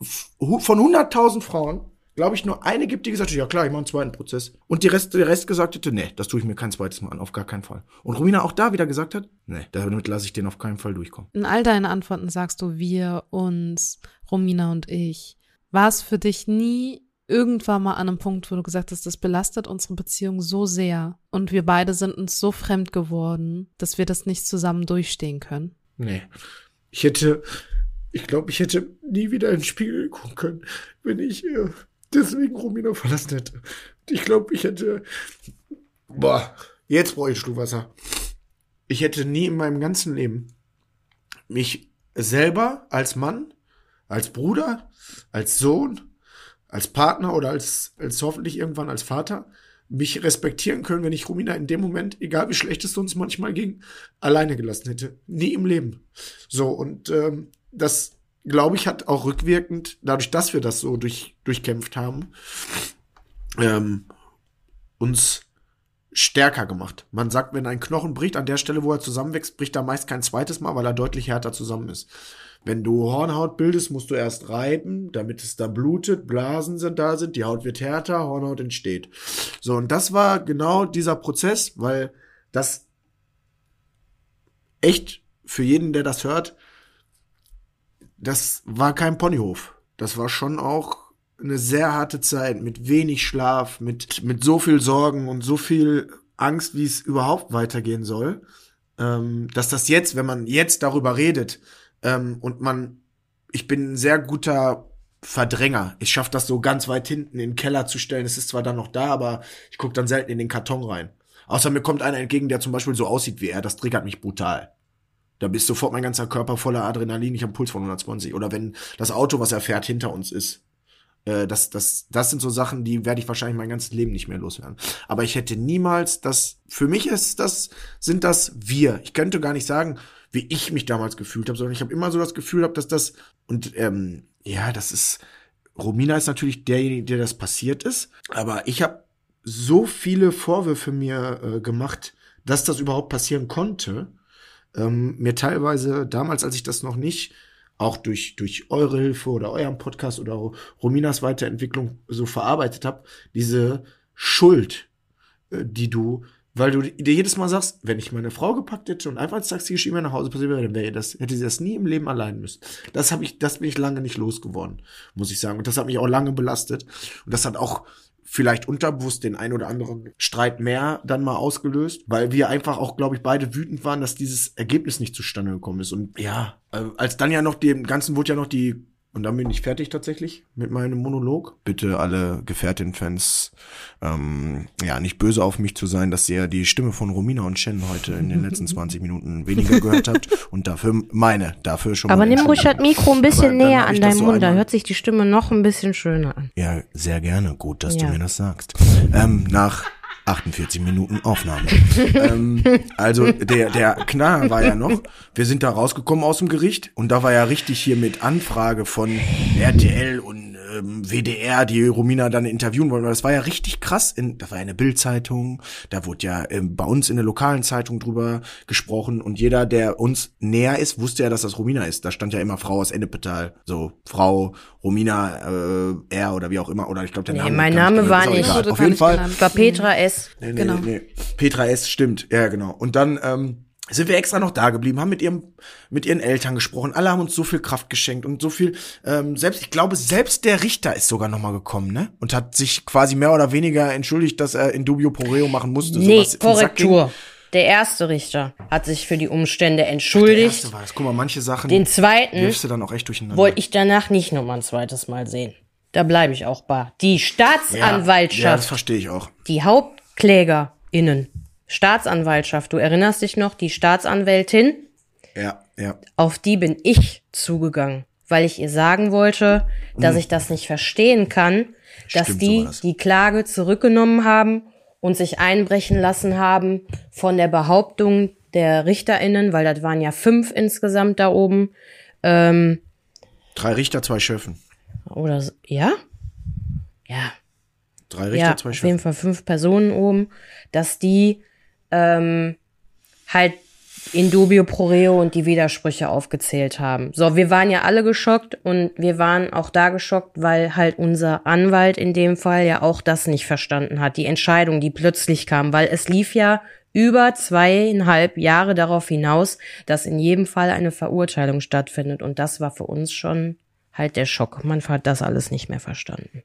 von 100.000 Frauen glaube ich, nur eine gibt, die gesagt hat, ja klar, ich mache einen zweiten Prozess. Und die Rest, der Rest gesagt hätte, nee, das tue ich mir kein zweites Mal an, auf gar keinen Fall. Und Romina auch da wieder gesagt hat, nee, damit lasse ich den auf keinen Fall durchkommen. In all deinen Antworten sagst du wir, uns, Romina und ich. War es für dich nie irgendwann mal an einem Punkt, wo du gesagt hast, das belastet unsere Beziehung so sehr und wir beide sind uns so fremd geworden, dass wir das nicht zusammen durchstehen können? Nee. Ich hätte, ich glaube, ich hätte nie wieder in den Spiegel gucken können, wenn ich äh, deswegen Romina verlassen hätte. Ich glaube, ich hätte. Boah, jetzt brauche ich Schluckwasser. Ich hätte nie in meinem ganzen Leben mich selber als Mann, als Bruder, als Sohn, als Partner oder als, als hoffentlich irgendwann als Vater mich respektieren können, wenn ich Romina in dem Moment, egal wie schlecht es uns manchmal ging, alleine gelassen hätte. Nie im Leben. So, und ähm, das glaube ich, hat auch rückwirkend, dadurch, dass wir das so durch, durchkämpft haben, ähm, uns stärker gemacht. Man sagt, wenn ein Knochen bricht, an der Stelle, wo er zusammenwächst, bricht er meist kein zweites Mal, weil er deutlich härter zusammen ist. Wenn du Hornhaut bildest, musst du erst reiben, damit es da blutet, Blasen sind da sind, die Haut wird härter, Hornhaut entsteht. So, und das war genau dieser Prozess, weil das echt für jeden, der das hört, das war kein Ponyhof. Das war schon auch eine sehr harte Zeit mit wenig Schlaf, mit, mit so viel Sorgen und so viel Angst, wie es überhaupt weitergehen soll. Ähm, dass das jetzt, wenn man jetzt darüber redet ähm, und man, ich bin ein sehr guter Verdränger. Ich schaffe das so ganz weit hinten in den Keller zu stellen. Es ist zwar dann noch da, aber ich gucke dann selten in den Karton rein. Außer mir kommt einer entgegen, der zum Beispiel so aussieht wie er. Das triggert mich brutal. Da bist sofort mein ganzer Körper voller Adrenalin, ich habe Puls von 120. Oder wenn das Auto, was er fährt, hinter uns ist. Äh, das, das, das sind so Sachen, die werde ich wahrscheinlich mein ganzes Leben nicht mehr loswerden. Aber ich hätte niemals das, für mich ist das, sind das wir. Ich könnte gar nicht sagen, wie ich mich damals gefühlt habe, sondern ich habe immer so das Gefühl gehabt, dass das, und ähm, ja, das ist, Romina ist natürlich derjenige, der das passiert ist, aber ich habe so viele Vorwürfe mir äh, gemacht, dass das überhaupt passieren konnte ähm, mir teilweise damals, als ich das noch nicht auch durch, durch eure Hilfe oder euren Podcast oder Rominas Weiterentwicklung so verarbeitet habe, diese Schuld, äh, die du, weil du dir jedes Mal sagst, wenn ich meine Frau gepackt hätte und einfach als Taxi geschrieben nach Hause passiert wäre, dann wäre das, hätte sie das nie im Leben allein müssen. Das habe ich, das bin ich lange nicht losgeworden, muss ich sagen. Und das hat mich auch lange belastet. Und das hat auch vielleicht unterbewusst den ein oder anderen Streit mehr dann mal ausgelöst, weil wir einfach auch, glaube ich, beide wütend waren, dass dieses Ergebnis nicht zustande gekommen ist. Und ja, äh, als dann ja noch dem Ganzen wurde ja noch die und dann bin ich fertig tatsächlich mit meinem Monolog. Bitte alle Gefährtin-Fans, ähm, ja, nicht böse auf mich zu sein, dass ihr die Stimme von Romina und Shen heute in den letzten 20 Minuten weniger gehört habt und dafür meine, dafür schon Aber nimm ruhig das Mikro ein bisschen näher an deinen so Mund, da hört sich die Stimme noch ein bisschen schöner an. Ja, sehr gerne. Gut, dass ja. du mir das sagst. Ähm, nach 48 Minuten Aufnahme. ähm, also der, der Knaller war ja noch, wir sind da rausgekommen aus dem Gericht und da war ja richtig hier mit Anfrage von RTL und ähm, WDR, die Romina dann interviewen wollen. Das war ja richtig krass. In, da war ja eine Bildzeitung, da wurde ja ähm, bei uns in der lokalen Zeitung drüber gesprochen und jeder, der uns näher ist, wusste ja, dass das Romina ist. Da stand ja immer Frau aus Ennepetal, so Frau Romina äh, R oder wie auch immer. Oder ich glaube, der Nee, Name. mein Name war nicht. Auf jeden Fall. war Petra S. Nee, nee, Genau. nee. Petra S. stimmt. Ja, genau. Und dann ähm, sind wir extra noch da geblieben, haben mit ihrem, mit ihren Eltern gesprochen. Alle haben uns so viel Kraft geschenkt und so viel. Ähm, selbst, ich glaube, selbst der Richter ist sogar noch mal gekommen, ne? Und hat sich quasi mehr oder weniger entschuldigt, dass er in dubio pro reo machen musste. Nee, ging. Korrektur. Der erste Richter hat sich für die Umstände Der entschuldigt. erste war das. Guck mal, manche Sachen Den zweiten wirfst du dann auch echt durcheinander. wollte ich danach nicht noch mal ein zweites Mal sehen. Da bleibe ich auch bei. Die ja, ja, das Staatsanwaltschaft, verstehe ich auch. die HauptklägerInnen, Staatsanwaltschaft, du erinnerst dich noch, die Staatsanwältin, Ja, ja. auf die bin ich zugegangen, weil ich ihr sagen wollte, dass ich das nicht verstehen kann, dass Stimmt, so die das. die Klage zurückgenommen haben und sich einbrechen lassen haben von der Behauptung der RichterInnen, weil das waren ja fünf insgesamt da oben, ähm, Drei Richter, zwei Schöffen. oder, so- ja? Ja, Drei Richter, ja, zwei auf Schöffen. jeden Fall fünf Personen oben, dass die ähm, halt in dubio pro reo und die Widersprüche aufgezählt haben. So, wir waren ja alle geschockt und wir waren auch da geschockt, weil halt unser Anwalt in dem Fall ja auch das nicht verstanden hat, die Entscheidung, die plötzlich kam, weil es lief ja über zweieinhalb Jahre darauf hinaus, dass in jedem Fall eine Verurteilung stattfindet und das war für uns schon halt der Schock. Man hat das alles nicht mehr verstanden.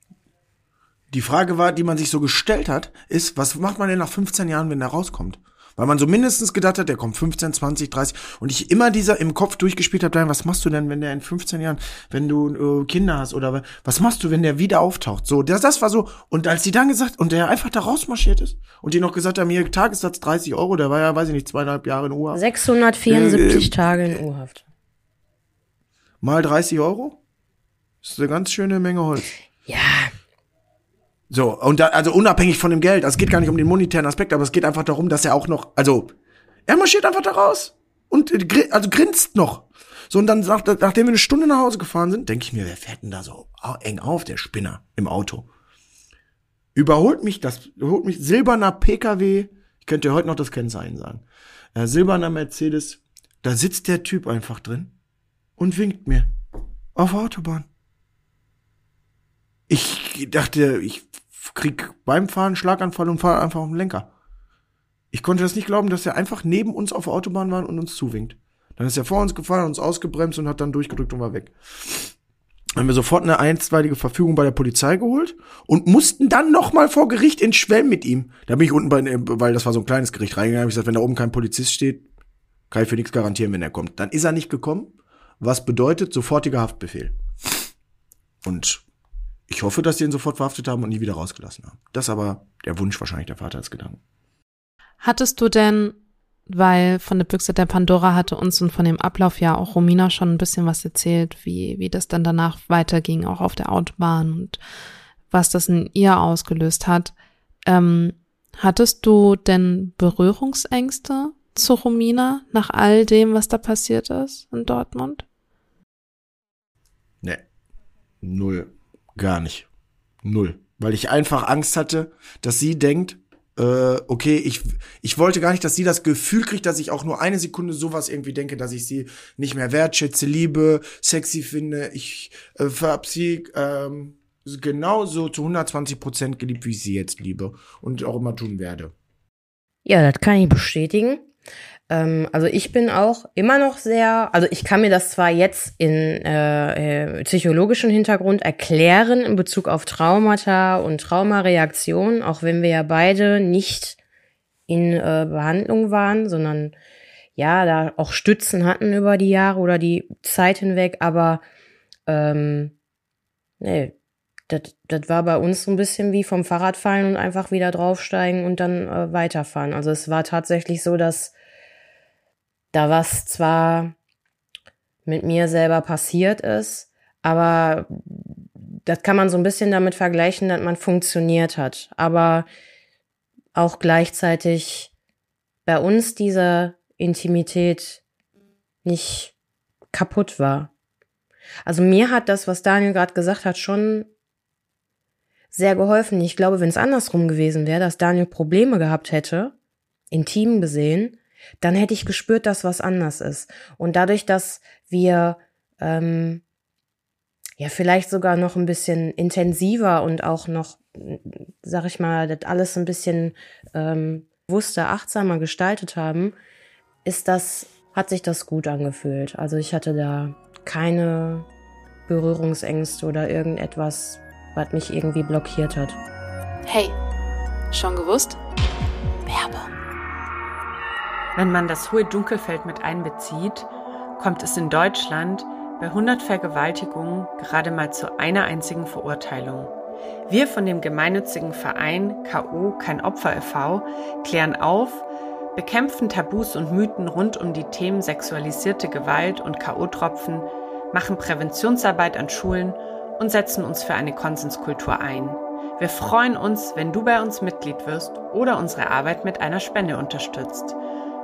Die Frage war, die man sich so gestellt hat, ist, was macht man denn nach 15 Jahren, wenn der rauskommt? Weil man so mindestens gedacht hat, der kommt 15, 20, 30 und ich immer dieser im Kopf durchgespielt habe, was machst du denn, wenn der in 15 Jahren, wenn du äh, Kinder hast oder was machst du, wenn der wieder auftaucht? So, das, das war so und als die dann gesagt und der einfach da rausmarschiert ist und die noch gesagt haben, hier Tagessatz 30 Euro, der war ja, weiß ich nicht, zweieinhalb Jahre in Uhr. 674 Äh, Tage in U-Haft. Mal 30 Euro? Das ist eine ganz schöne Menge Holz. Ja, So, und da, also unabhängig von dem Geld, also es geht gar nicht um den monetären Aspekt, aber es geht einfach darum, dass er auch noch, also, er marschiert einfach da raus und äh, also grinst noch. So, und dann, nach, nachdem wir eine Stunde nach Hause gefahren sind, denke ich mir, wer fährt denn da so eng auf, der Spinner im Auto? Überholt mich das, überholt mich silberner PKW, ich könnte dir heute noch das Kennzeichen sagen, äh, silberner Mercedes, da sitzt der Typ einfach drin und winkt mir auf Autobahn. Ich dachte, ich krieg beim Fahren Schlaganfall und fahre einfach auf den Lenker. Ich konnte das nicht glauben, dass er einfach neben uns auf der Autobahn war und uns zuwinkt. Dann ist er vor uns gefahren, uns ausgebremst und hat dann durchgedrückt und war weg. Dann haben wir sofort eine einstweilige Verfügung bei der Polizei geholt und mussten dann noch mal vor Gericht in Schwelm mit ihm. Da bin ich unten bei, weil das war so ein kleines Gericht reingegangen, habe ich gesagt, wenn da oben kein Polizist steht, kann ich für nichts garantieren, wenn er kommt. Dann ist er nicht gekommen, was bedeutet sofortiger Haftbefehl. Und ich hoffe, dass die ihn sofort verhaftet haben und nie wieder rausgelassen haben. Das ist aber der Wunsch wahrscheinlich der Vater als Gedanken. Hattest du denn, weil von der Büchse der Pandora hatte uns und von dem Ablauf ja auch Romina schon ein bisschen was erzählt, wie, wie das dann danach weiterging, auch auf der Autobahn und was das in ihr ausgelöst hat. Ähm, hattest du denn Berührungsängste zu Romina nach all dem, was da passiert ist in Dortmund? Nee. Null. Gar nicht. Null. Weil ich einfach Angst hatte, dass sie denkt, äh, okay, ich, ich wollte gar nicht, dass sie das Gefühl kriegt, dass ich auch nur eine Sekunde sowas irgendwie denke, dass ich sie nicht mehr wertschätze, liebe, sexy finde. Ich äh, hab sie ähm, genauso zu 120 Prozent geliebt, wie ich sie jetzt liebe und auch immer tun werde. Ja, das kann ich bestätigen. Ähm, also ich bin auch immer noch sehr, also ich kann mir das zwar jetzt in äh, äh, psychologischen Hintergrund erklären in Bezug auf Traumata und Traumareaktionen, auch wenn wir ja beide nicht in äh, Behandlung waren, sondern ja, da auch Stützen hatten über die Jahre oder die Zeit hinweg, aber ähm, nee, das, war bei uns so ein bisschen wie vom Fahrrad fallen und einfach wieder draufsteigen und dann äh, weiterfahren. Also es war tatsächlich so, dass da was zwar mit mir selber passiert ist, aber das kann man so ein bisschen damit vergleichen, dass man funktioniert hat. Aber auch gleichzeitig bei uns diese Intimität nicht kaputt war. Also mir hat das, was Daniel gerade gesagt hat, schon sehr geholfen. Ich glaube, wenn es andersrum gewesen wäre, dass Daniel Probleme gehabt hätte, intim gesehen, dann hätte ich gespürt, dass was anders ist. Und dadurch, dass wir ähm, ja vielleicht sogar noch ein bisschen intensiver und auch noch, sag ich mal, das alles ein bisschen ähm, bewusster, achtsamer gestaltet haben, ist das, hat sich das gut angefühlt. Also ich hatte da keine Berührungsängste oder irgendetwas, was mich irgendwie blockiert hat. Hey, schon gewusst? Werbung. Wenn man das hohe Dunkelfeld mit einbezieht, kommt es in Deutschland bei 100 Vergewaltigungen gerade mal zu einer einzigen Verurteilung. Wir von dem gemeinnützigen Verein KO Kein Opfer e.V. klären auf, bekämpfen Tabus und Mythen rund um die Themen sexualisierte Gewalt und KO-Tropfen, machen Präventionsarbeit an Schulen und setzen uns für eine Konsenskultur ein. Wir freuen uns, wenn du bei uns Mitglied wirst oder unsere Arbeit mit einer Spende unterstützt.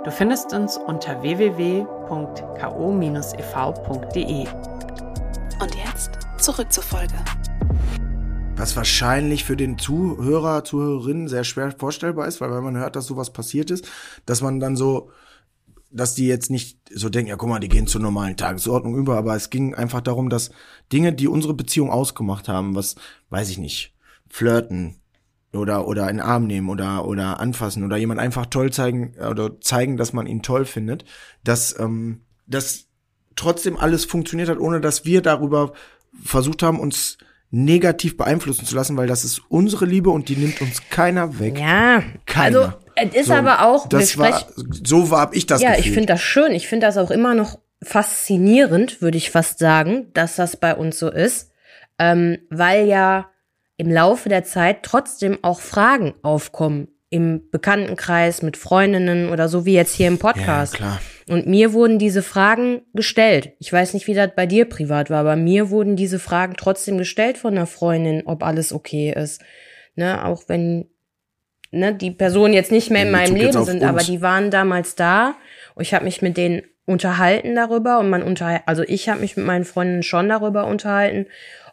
Du findest uns unter www.ko-ev.de. Und jetzt zurück zur Folge. Was wahrscheinlich für den Zuhörer, Zuhörerinnen sehr schwer vorstellbar ist, weil wenn man hört, dass sowas passiert ist, dass man dann so, dass die jetzt nicht so denken, ja guck mal, die gehen zur normalen Tagesordnung über, aber es ging einfach darum, dass Dinge, die unsere Beziehung ausgemacht haben, was, weiß ich nicht, flirten, oder oder einen Arm nehmen oder oder anfassen oder jemand einfach toll zeigen oder zeigen, dass man ihn toll findet, dass ähm, das trotzdem alles funktioniert hat, ohne dass wir darüber versucht haben, uns negativ beeinflussen zu lassen, weil das ist unsere Liebe und die nimmt uns keiner weg. Ja, keiner. also es ist So, aber auch, das war, so war ich das ja, gefühlt. ich finde das schön. Ich finde das auch immer noch faszinierend, würde ich fast sagen, dass das bei uns so ist, ähm, weil ja im Laufe der Zeit trotzdem auch Fragen aufkommen im Bekanntenkreis mit Freundinnen oder so wie jetzt hier im ja, Podcast. klar. Und mir wurden diese Fragen gestellt. Ich weiß nicht, wie das bei dir privat war, aber mir wurden diese Fragen trotzdem gestellt von einer Freundin, ob alles okay ist. Ne, auch wenn ne, die Personen jetzt nicht mehr in In meinem Leben sind, aber die waren damals da und ich habe mich mit denen unterhalten darüber und man unter also ich habe mich mit meinen Freundinnen schon darüber unterhalten,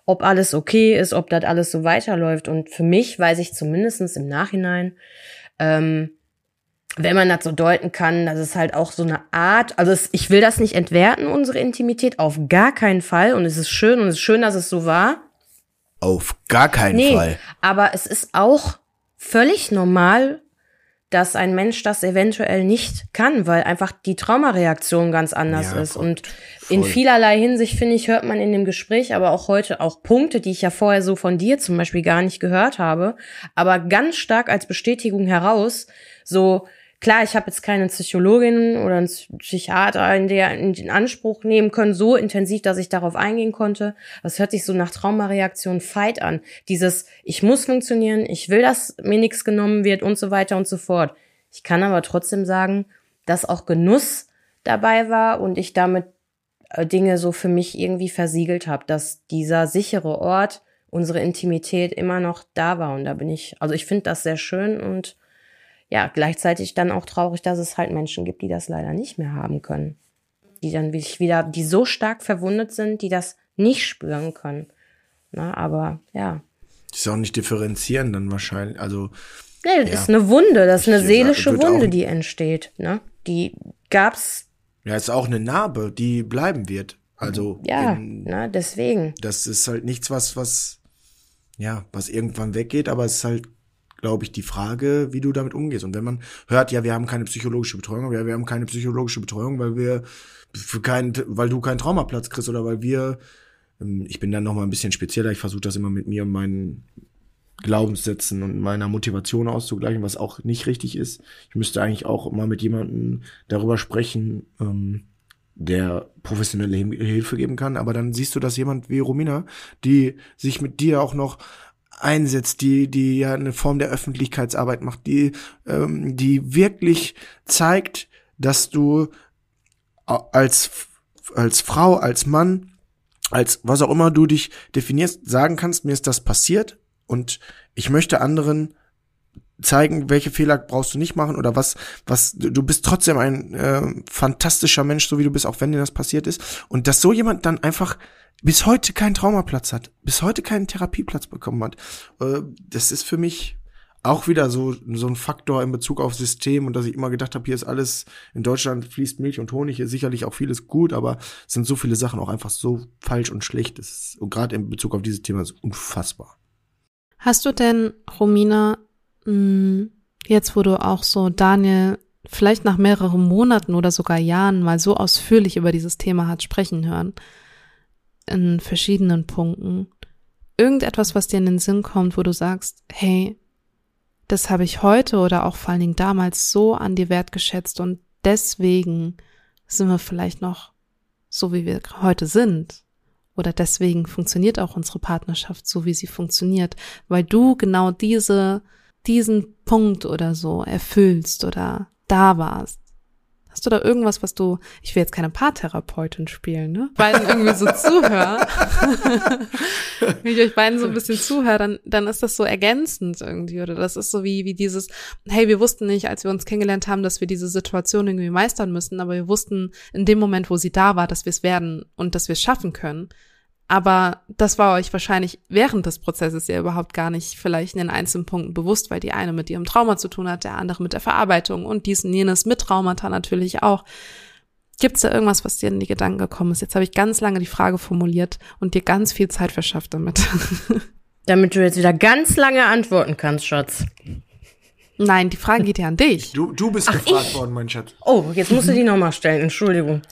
ob alles okay ist, ob das alles so weiterläuft und für mich weiß ich zumindestens im Nachhinein, ähm, wenn man das so deuten kann, dass es halt auch so eine Art, also es, ich will das nicht entwerten, unsere Intimität, auf gar keinen Fall. Und es ist schön und es ist schön, dass es so war. Auf gar keinen Nee, Fall. aber es ist auch völlig normal, dass ein Mensch das eventuell nicht kann, weil einfach die Traumareaktion ganz anders Ja, ist. voll- Und in voll. vielerlei Hinsicht, finde ich, hört man in dem Gespräch, aber auch heute auch Punkte, die ich ja vorher so von dir zum Beispiel gar nicht gehört habe, aber ganz stark als Bestätigung heraus, so, klar, ich habe jetzt keine Psychologin oder einen Psychiater in der in Anspruch nehmen können, so intensiv, dass ich darauf eingehen konnte. Das hört sich so nach Traumareaktion Fight an. Dieses, ich muss funktionieren, ich will, dass mir nichts genommen wird und so weiter und so fort. Ich kann aber trotzdem sagen, dass auch Genuss dabei war und ich damit äh, Dinge so für mich irgendwie versiegelt habe, dass dieser sichere Ort, unsere Intimität immer noch da war. Und da bin ich, also ich finde das sehr schön und ja, gleichzeitig dann auch traurig, dass es halt Menschen gibt, die das leider nicht mehr haben können. Die dann wieder, die so stark verwundet sind, die das nicht spüren können. Na, aber ja. Ist auch nicht differenzieren dann wahrscheinlich. Also Nee, das Ja. ist eine Wunde, das ist eine Ich seelische Wunde, die entsteht. Ne? Die gab's, ja, ist auch eine Narbe, die bleiben wird. Also ja, in, ne, deswegen. das ist halt nichts, was was ja, was irgendwann weggeht, aber es ist halt glaube ich, die Frage, wie du damit umgehst. Und wenn man hört, ja, wir haben keine psychologische Betreuung, ja, wir haben keine psychologische Betreuung, weil wir für keinen, weil du keinen Traumaplatz kriegst oder weil wir, ähm, ich bin dann noch mal ein bisschen spezieller, ich versuche das immer mit mir und meinen Glaubenssätzen und meiner Motivation auszugleichen, was auch nicht richtig ist. Ich müsste eigentlich auch mal mit jemandem darüber sprechen, ähm, der professionelle Hil- Hilfe geben kann. Aber dann siehst du, dass jemand wie Romina, die sich mit dir auch noch einsetzt, die, die ja eine Form der Öffentlichkeitsarbeit macht, die, ähm, die wirklich zeigt, dass du als, als Frau, als Mann, als was auch immer du dich definierst, sagen kannst, mir ist das passiert und ich möchte anderen zeigen, welche Fehler brauchst du nicht machen oder was, was, du bist trotzdem ein äh, fantastischer Mensch, so wie du bist, auch wenn dir das passiert ist. Und dass so jemand dann einfach bis heute keinen Traumaplatz hat, bis heute keinen Therapieplatz bekommen hat, äh, das ist für mich auch wieder so, so ein Faktor in Bezug auf System und dass ich immer gedacht habe, hier ist alles, in Deutschland fließt Milch und Honig, hier sicherlich auch vieles gut, aber es sind so viele Sachen auch einfach so falsch und schlecht. Das ist, und gerade in Bezug auf dieses Thema ist unfassbar. Hast du denn, Romina, hm, jetzt wo du auch so Daniel vielleicht nach mehreren Monaten oder sogar Jahren mal so ausführlich über dieses Thema hat sprechen hören, in verschiedenen Punkten, irgendetwas, was dir in den Sinn kommt, wo du sagst, hey, das habe ich heute oder auch vor allen Dingen damals so an dir wertgeschätzt und deswegen sind wir vielleicht noch so, wie wir heute sind. Oder deswegen funktioniert auch unsere Partnerschaft so, wie sie funktioniert, weil du genau diese, diesen Punkt oder so erfüllst oder da warst. Hast du da irgendwas, was du, ich will jetzt keine Paartherapeutin spielen, ne? Beiden irgendwie so zuhöre. Wenn ich euch beiden so ein bisschen zuhöre, dann, dann ist das so ergänzend irgendwie, oder das ist so wie, wie dieses, hey, wir wussten nicht, als wir uns kennengelernt haben, dass wir diese Situation irgendwie meistern müssen, aber wir wussten in dem Moment, wo sie da war, dass wir es werden und dass wir es schaffen können. Aber das war euch wahrscheinlich während des Prozesses ja überhaupt gar nicht vielleicht in den einzelnen Punkten bewusst, weil die eine mit ihrem Trauma zu tun hat, der andere mit der Verarbeitung und dies und jenes mit Traumata natürlich auch. Gibt es da irgendwas, was dir in die Gedanken gekommen ist? Jetzt habe ich ganz lange die Frage formuliert und dir ganz viel Zeit verschafft damit. Damit du jetzt wieder ganz lange antworten kannst, Schatz. Nein, die Frage geht ja an dich. Du, du bist Ach, gefragt ich? worden, mein Schatz. Oh, jetzt musst du die nochmal stellen, Entschuldigung.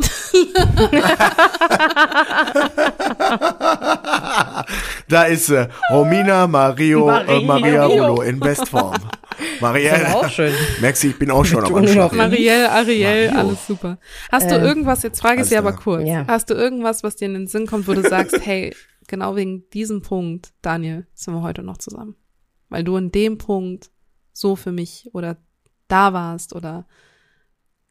da ist sie. Romina Mario, Marie- äh, Maria. Rollo in Bestform. Das Marielle. ist auch schön. Merkst du, ich bin auch schon am Anschlag. Marielle, Ariel, Mario. alles super. Hast du Ähm, irgendwas, jetzt frage ich sie aber kurz, Ja. hast du irgendwas, was dir in den Sinn kommt, wo du sagst, hey, genau wegen diesem Punkt, Daniel, sind wir heute noch zusammen? Weil du in dem Punkt so für mich oder da warst oder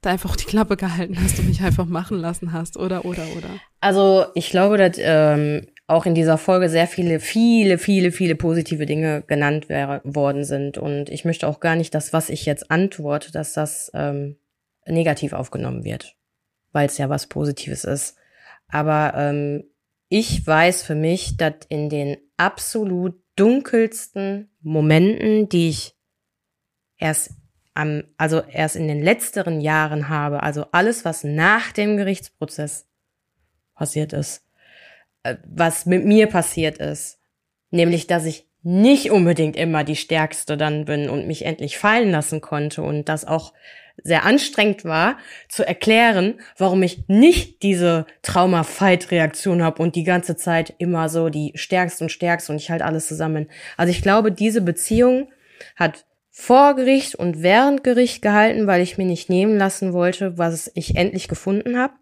da einfach die Klappe gehalten hast und mich einfach machen lassen hast oder, oder, oder. Also ich glaube, dass ähm, auch in dieser Folge sehr viele, viele, viele, viele positive Dinge genannt worden sind. Und ich möchte auch gar nicht, dass was ich jetzt antworte, dass das ähm, negativ aufgenommen wird, weil es ja was Positives ist. Aber ähm, ich weiß für mich, dass in den absolut dunkelsten Momenten, die ich erst am, also erst in den letzteren Jahren habe, also alles, was nach dem Gerichtsprozess passiert ist, äh, was mit mir passiert ist, nämlich, dass ich nicht unbedingt immer die Stärkste dann bin und mich endlich fallen lassen konnte und das auch sehr anstrengend war, zu erklären, warum ich nicht diese Trauma-Fight-Reaktion habe und die ganze Zeit immer so die Stärkste und Stärkste und ich halt alles zusammen. Also ich glaube, diese Beziehung hat vor Gericht und während Gericht gehalten, weil ich mir nicht nehmen lassen wollte, was ich endlich gefunden habe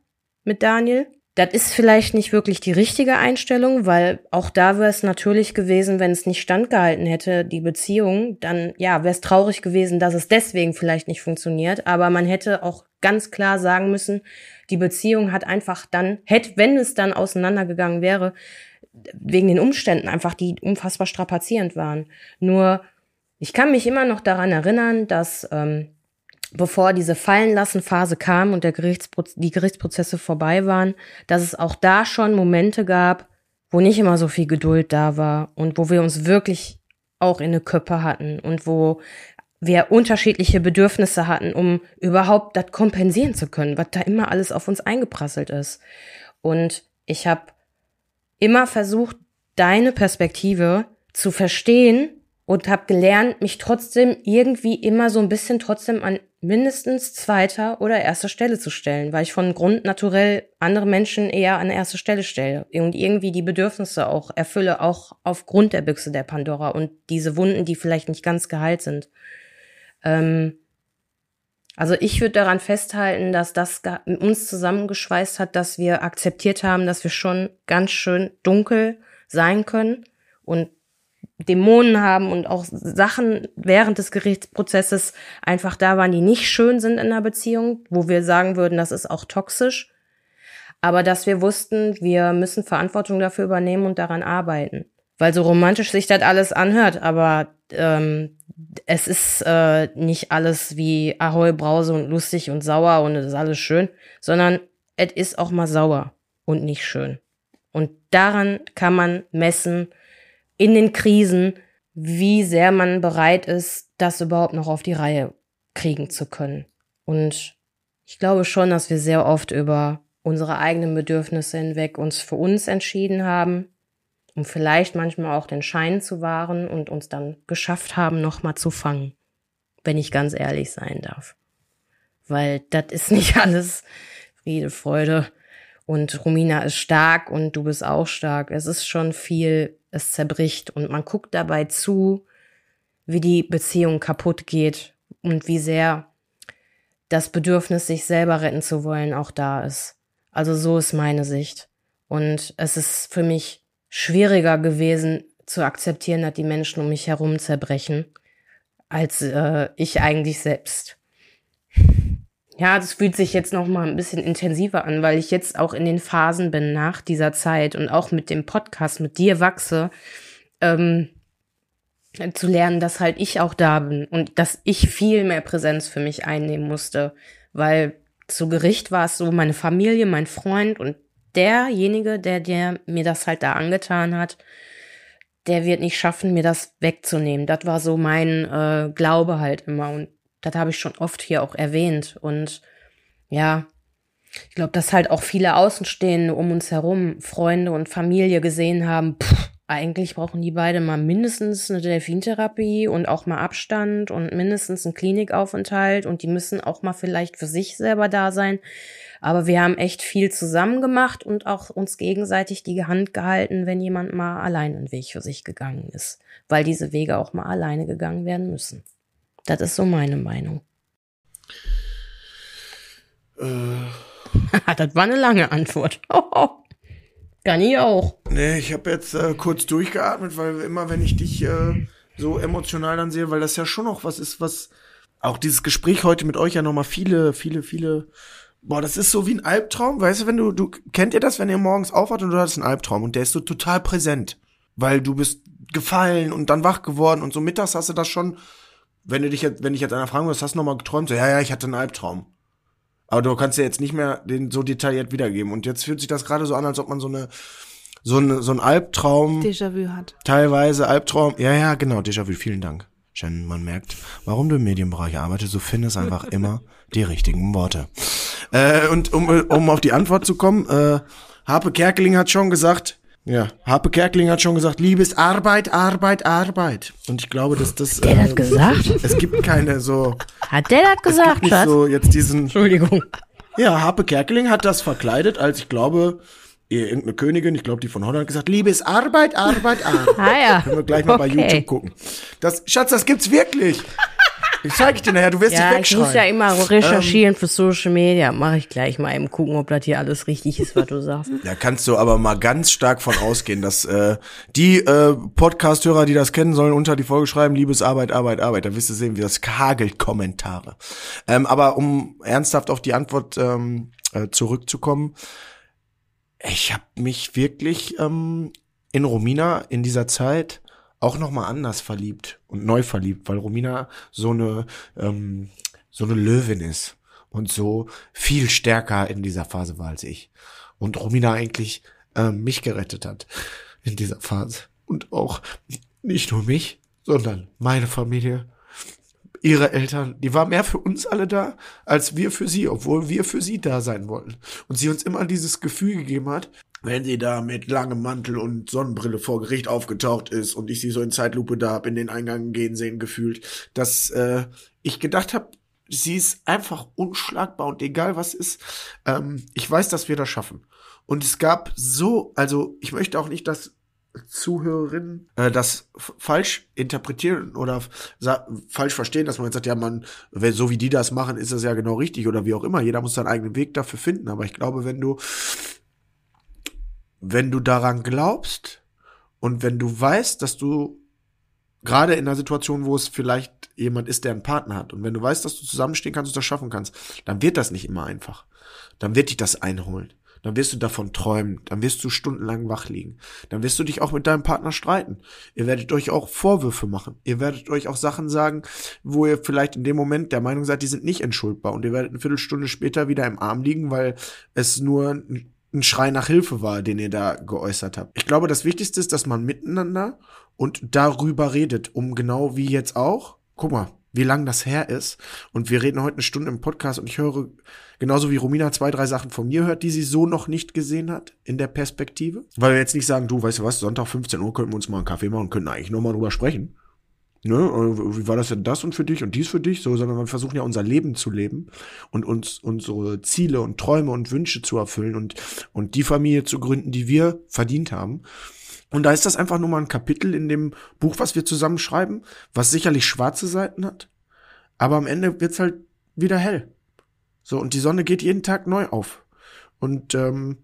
mit Daniel. Das ist vielleicht nicht wirklich die richtige Einstellung, weil auch da wäre es natürlich gewesen, wenn es nicht standgehalten hätte, die Beziehung, dann ja, wäre es traurig gewesen, dass es deswegen vielleicht nicht funktioniert. Aber man hätte auch ganz klar sagen müssen, die Beziehung hat einfach dann, hätte, wenn es dann auseinandergegangen wäre, wegen den Umständen einfach, die unfassbar strapazierend waren. Nur, ich kann mich immer noch daran erinnern, dass ähm, bevor diese Fallenlassen-Phase kam und der Gerichtspro die Gerichtsprozesse vorbei waren, dass es auch da schon Momente gab, wo nicht immer so viel Geduld da war und wo wir uns wirklich auch in eine Köppe hatten und wo wir unterschiedliche Bedürfnisse hatten, um überhaupt das kompensieren zu können, was da immer alles auf uns eingeprasselt ist. Und ich habe immer versucht, deine Perspektive zu verstehen und habe gelernt, mich trotzdem irgendwie immer so ein bisschen trotzdem an mindestens zweiter oder erster Stelle zu stellen, weil ich von Grund naturell andere Menschen eher an erste Stelle stelle und irgendwie die Bedürfnisse auch erfülle, auch aufgrund der Büchse der Pandora und diese Wunden, die vielleicht nicht ganz geheilt sind. Ähm, also ich würde daran festhalten, dass das uns zusammengeschweißt hat, dass wir akzeptiert haben, dass wir schon ganz schön dunkel sein können und Dämonen haben und auch Sachen während des Gerichtsprozesses einfach da waren, die nicht schön sind in einer Beziehung, wo wir sagen würden, das ist auch toxisch. Aber dass wir wussten, wir müssen Verantwortung dafür übernehmen und daran arbeiten. weil so romantisch sich das alles anhört, aber ähm, es ist äh, nicht alles wie Ahoi, Brause und lustig und sauer und es ist alles schön, sondern es ist auch mal sauer und nicht schön. Und daran kann man messen in den Krisen, wie sehr man bereit ist, das überhaupt noch auf die Reihe kriegen zu können. Und ich glaube schon, dass wir sehr oft über unsere eigenen Bedürfnisse hinweg uns für uns entschieden haben, um vielleicht manchmal auch den Schein zu wahren und uns dann geschafft haben, nochmal zu fangen, wenn ich ganz ehrlich sein darf. Weil das ist nicht alles Friede, Freude und Romina ist stark und du bist auch stark. Es ist schon viel, es zerbricht und man guckt dabei zu, wie die Beziehung kaputt geht und wie sehr das Bedürfnis, sich selber retten zu wollen, auch da ist. Also so ist meine Sicht. Und es ist für mich schwieriger gewesen zu akzeptieren, dass die Menschen um mich herum zerbrechen, als äh, ich eigentlich selbst. Ja, das fühlt sich jetzt noch mal ein bisschen intensiver an, weil ich jetzt auch in den Phasen bin nach dieser Zeit und auch mit dem Podcast mit dir wachse, ähm, zu lernen, dass halt ich auch da bin und dass ich viel mehr Präsenz für mich einnehmen musste, weil zu Gericht war es so, meine Familie, mein Freund und derjenige, der, der mir das halt da angetan hat, der wird nicht schaffen, mir das wegzunehmen. Das war so mein äh, Glaube halt immer. Und das habe ich schon oft hier auch erwähnt. Und ja, ich glaube, dass halt auch viele Außenstehende um uns herum, Freunde und Familie gesehen haben, pff, eigentlich brauchen die beide mal mindestens eine Delfintherapie und auch mal Abstand und mindestens einen Klinikaufenthalt und die müssen auch mal vielleicht für sich selber da sein. Aber wir haben echt viel zusammen gemacht und auch uns gegenseitig die Hand gehalten, wenn jemand mal allein einen Weg für sich gegangen ist, weil diese Wege auch mal alleine gegangen werden müssen. Das ist so meine Meinung. Äh. das war eine lange Antwort. Kann ich auch. Nee, ich habe jetzt äh, kurz durchgeatmet, weil immer wenn ich dich äh, so emotional dann sehe, weil das ja schon noch was ist, was auch dieses Gespräch heute mit euch ja nochmal viele, viele, viele. Boah, das ist so wie ein Albtraum, weißt du, wenn du, du, kennt ihr das, wenn ihr morgens aufwacht und du hast einen Albtraum und der ist so total präsent, weil du bist gefallen und dann wach geworden und so mittags hast du das schon, wenn du dich jetzt, wenn ich jetzt einer fragen muss, hast du nochmal geträumt? So, ja, ja, ich hatte einen Albtraum. Aber du kannst ja jetzt nicht mehr den so detailliert wiedergeben. Und jetzt fühlt sich das gerade so an, als ob man so eine so, eine, so ein Albtraum. Déjà-vu hat. Teilweise Albtraum. Ja, ja, genau, Déjà-vu. Vielen Dank. Shannon, man merkt, warum du im Medienbereich arbeitest, du findest einfach immer die richtigen Worte. Äh, und um, um auf die Antwort zu kommen, äh, Harpe Kerkeling hat schon gesagt, ja, Harpe Kerkeling hat schon gesagt, Liebes Arbeit, Arbeit, Arbeit. Und ich glaube, dass das. Der äh, hat gesagt? Es gibt keine so. Hat der das gesagt, es gibt nicht so jetzt diesen. Entschuldigung. Ja, Harpe Kerkeling hat das verkleidet, als ich glaube, irgendeine Königin, ich glaube, die von Holland gesagt, Liebes Arbeit, Arbeit, Arbeit. ah ja. Können wir gleich mal okay. bei YouTube gucken. Das, Schatz, das gibt's wirklich. Ich zeig dir nachher, du wirst ja, dich wegschreien. ich muss ja immer recherchieren ähm, für Social Media. Mache ich gleich mal eben gucken, ob das hier alles richtig ist, was du sagst. Da kannst du aber mal ganz stark von ausgehen, dass äh, die äh, Podcast-Hörer, die das kennen, sollen unter die Folge schreiben, liebes Arbeit, Arbeit, Arbeit. Da wirst du sehen, wie das hagelt Kommentare. Ähm, aber um ernsthaft auf die Antwort ähm, äh, zurückzukommen, ich habe mich wirklich ähm, in Romina in dieser Zeit auch noch mal anders verliebt und neu verliebt, weil Romina so eine ähm, so eine Löwin ist und so viel stärker in dieser Phase war als ich. Und Romina eigentlich ähm, mich gerettet hat in dieser Phase. Und auch nicht nur mich, sondern meine Familie, ihre Eltern, die war mehr für uns alle da, als wir für sie, obwohl wir für sie da sein wollten. Und sie uns immer dieses Gefühl gegeben hat, wenn sie da mit langem Mantel und Sonnenbrille vor Gericht aufgetaucht ist und ich sie so in Zeitlupe da hab in den Eingang gehen sehen gefühlt, dass äh, ich gedacht habe, sie ist einfach unschlagbar und egal was ist, ähm, ich weiß, dass wir das schaffen. Und es gab so, also ich möchte auch nicht, dass Zuhörerinnen äh, das falsch interpretieren oder falsch verstehen, dass man jetzt sagt, ja, man, so wie die das machen, ist das ja genau richtig oder wie auch immer. Jeder muss seinen eigenen Weg dafür finden. Aber ich glaube, wenn du wenn du daran glaubst und wenn du weißt, dass du gerade in einer Situation, wo es vielleicht jemand ist, der einen Partner hat, und wenn du weißt, dass du zusammenstehen kannst und das schaffen kannst, dann wird das nicht immer einfach. Dann wird dich das einholen. dann wirst du davon träumen, dann wirst du stundenlang wach liegen, dann wirst du dich auch mit deinem Partner streiten. Ihr werdet euch auch Vorwürfe machen. Ihr werdet euch auch Sachen sagen, wo ihr vielleicht in dem Moment der Meinung seid, die sind nicht entschuldbar und ihr werdet eine Viertelstunde später wieder im Arm liegen, weil es nur Schrei nach Hilfe war, den ihr da geäußert habt. Ich glaube, das Wichtigste ist, dass man miteinander und darüber redet, um genau wie jetzt auch, guck mal, wie lang das her ist. Und wir reden heute eine Stunde im Podcast und ich höre genauso wie Romina zwei, drei Sachen von mir hört, die sie so noch nicht gesehen hat in der Perspektive. Weil wir jetzt nicht sagen, du, weißt du was, Sonntag 15 Uhr könnten wir uns mal einen Kaffee machen und könnten eigentlich nochmal drüber sprechen. Ne, wie war das denn das und für dich und dies für dich? So, sondern wir versuchen ja unser Leben zu leben und uns unsere Ziele und Träume und Wünsche zu erfüllen und, und die Familie zu gründen, die wir verdient haben. Und da ist das einfach nur mal ein Kapitel in dem Buch, was wir zusammen schreiben, was sicherlich schwarze Seiten hat. Aber am Ende wird's halt wieder hell. So, und die Sonne geht jeden Tag neu auf. Und ähm,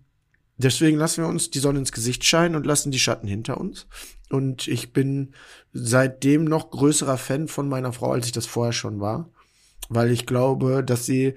deswegen lassen wir uns die Sonne ins Gesicht scheinen und lassen die Schatten hinter uns. Und ich bin seitdem noch größerer Fan von meiner Frau, als ich das vorher schon war. Weil ich glaube, dass sie,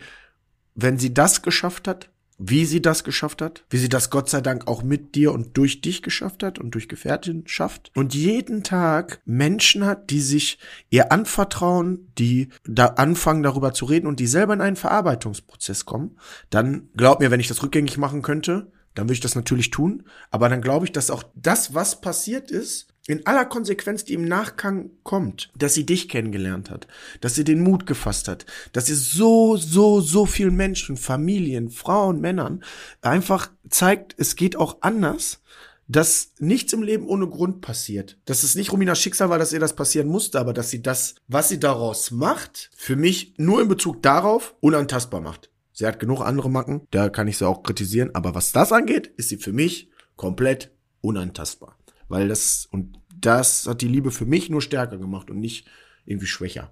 wenn sie das geschafft hat, wie sie das geschafft hat, wie sie das Gott sei Dank auch mit dir und durch dich geschafft hat und durch Gefährtin schafft und jeden Tag Menschen hat, die sich ihr anvertrauen, die da anfangen darüber zu reden und die selber in einen Verarbeitungsprozess kommen, dann glaub mir, wenn ich das rückgängig machen könnte, dann würde ich das natürlich tun. Aber dann glaube ich, dass auch das, was passiert ist, in aller Konsequenz, die im Nachgang kommt, dass sie dich kennengelernt hat, dass sie den Mut gefasst hat, dass sie so, so, so viel Menschen, Familien, Frauen, Männern einfach zeigt, es geht auch anders, dass nichts im Leben ohne Grund passiert. Dass es nicht Rominas Schicksal war, dass ihr das passieren musste, aber dass sie das, was sie daraus macht, für mich nur in Bezug darauf unantastbar macht. Sie hat genug andere Macken, da kann ich sie auch kritisieren, aber was das angeht, ist sie für mich komplett unantastbar. Weil das, und das hat die Liebe für mich nur stärker gemacht und nicht irgendwie schwächer.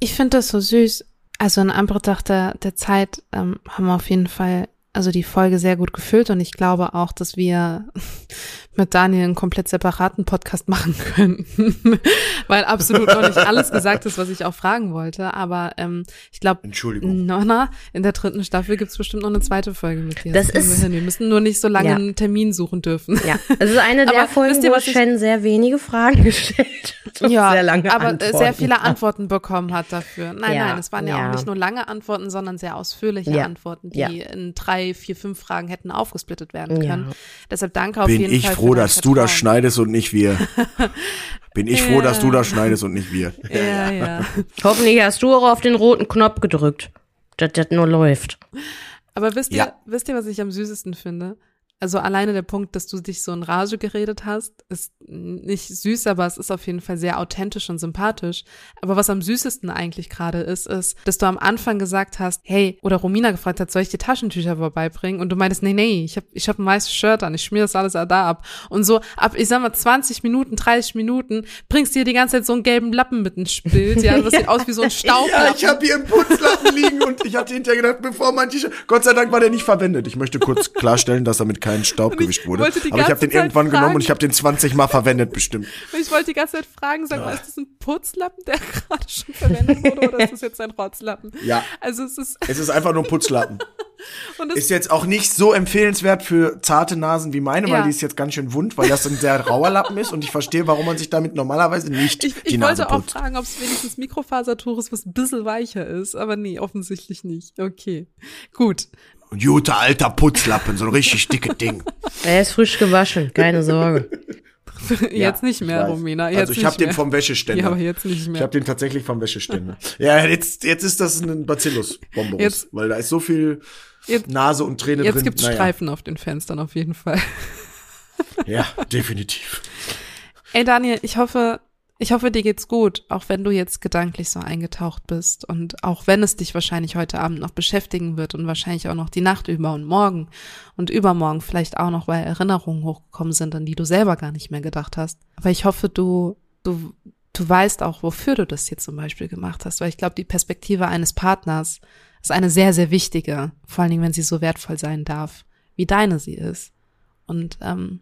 Ich finde das so süß. Also in Anbetracht der, der Zeit ähm, haben wir auf jeden Fall also die Folge sehr gut gefüllt und ich glaube auch, dass wir mit Daniel einen komplett separaten Podcast machen können, weil absolut noch nicht alles gesagt ist, was ich auch fragen wollte. Aber ähm, ich glaube, Entschuldigung, Nonna, in der dritten Staffel gibt's bestimmt noch eine zweite Folge mit dir. Das, das ist, wir, wir, müssen nur nicht so lange ja. einen Termin suchen dürfen. Ja, es ist eine der Folgen, ihr, wo Shen sehr wenige Fragen gestellt hat. Ja, sehr lange aber Antworten. sehr viele Antworten bekommen hat dafür. Nein, ja, nein, es waren ja, ja, auch nicht nur lange Antworten, sondern sehr ausführliche Antworten, die in drei, vier, fünf Fragen hätten aufgesplittet werden können. Deshalb danke auf Bin jeden ich Fall. Froh, dass du das schneidest und nicht wir. Bin ich froh, dass du das schneidest und nicht wir. Ja, ja. Hoffentlich hast du auch auf den roten Knopf gedrückt, dass das nur läuft. Aber wisst ihr, Ja. wisst ihr, was ich am süßesten finde? Also alleine der Punkt, dass du dich so in Rage geredet hast, ist nicht süß, aber es ist auf jeden Fall sehr authentisch und sympathisch. Aber was am süßesten eigentlich gerade ist, ist, dass du am Anfang gesagt hast, hey, oder Romina gefragt hat, soll ich dir Taschentücher vorbeibringen? Und du meintest, nee, nee, ich habe ich hab ein weißes Shirt an, ich schmier das alles da ab. Und so ab, ich sag mal, 20 Minuten, 30 Minuten, bringst dir die ganze Zeit so einen gelben Lappen mit ins Bild. Ja, das sieht aus wie so ein Ja, Staublappen. ich habe hier einen Putzlappen liegen und ich hatte hinterher gedacht, bevor mein T-Shirt, Gott sei Dank war der nicht verwendet. Ich möchte kurz klarstellen, dass damit kein Staub ich gewischt wurde. Aber ich habe den Zeit irgendwann genommen fragen. und ich habe den 20 Mal verwendet bestimmt. Ich wollte die ganze Zeit fragen, sag mal, ist das ein Putzlappen, der gerade schon verwendet wurde, oder ist das jetzt ein Rotzlappen? Ja. Also es ist, Es ist einfach nur ein Putzlappen. Ist jetzt auch nicht so empfehlenswert für zarte Nasen wie meine, Ja. weil die ist jetzt ganz schön wund, weil das ein sehr rauer Lappen ist und ich verstehe, warum man sich damit normalerweise nicht Ich, die ich Nase wollte auch putzt. fragen, ob es wenigstens Mikrofasertuch ist, was ein bisschen weicher ist, aber nee, offensichtlich nicht. Okay, gut. Ein guter alter Putzlappen, so ein richtig dicke Ding. Er ist frisch gewaschen, keine Sorge. jetzt nicht ich mehr. Romina. Jetzt Also ich nicht habe den vom Wäscheständer. Ja, aber jetzt nicht Ich mehr. habe den tatsächlich vom Wäscheständer. ja, jetzt, jetzt ist das ein Bacillus-Bombos, Jetzt- weil da ist so viel Jetzt- Nase und Träne Jetzt drin. gibt's Naja. Streifen auf den Fenstern auf jeden Fall. Ja, definitiv. Ey Daniel, ich hoffe, ich hoffe, dir geht's gut, auch wenn du jetzt gedanklich so eingetaucht bist und auch wenn es dich wahrscheinlich heute Abend noch beschäftigen wird und wahrscheinlich auch noch die Nacht über und morgen und übermorgen vielleicht auch noch, weil Erinnerungen hochgekommen sind, an die du selber gar nicht mehr gedacht hast. Aber ich hoffe, du, du, du weißt auch, wofür du das hier zum Beispiel gemacht hast, weil ich glaube, die Perspektive eines Partners ist eine sehr, sehr wichtige, vor allen Dingen, wenn sie so wertvoll sein darf, wie deine sie ist. Und ähm,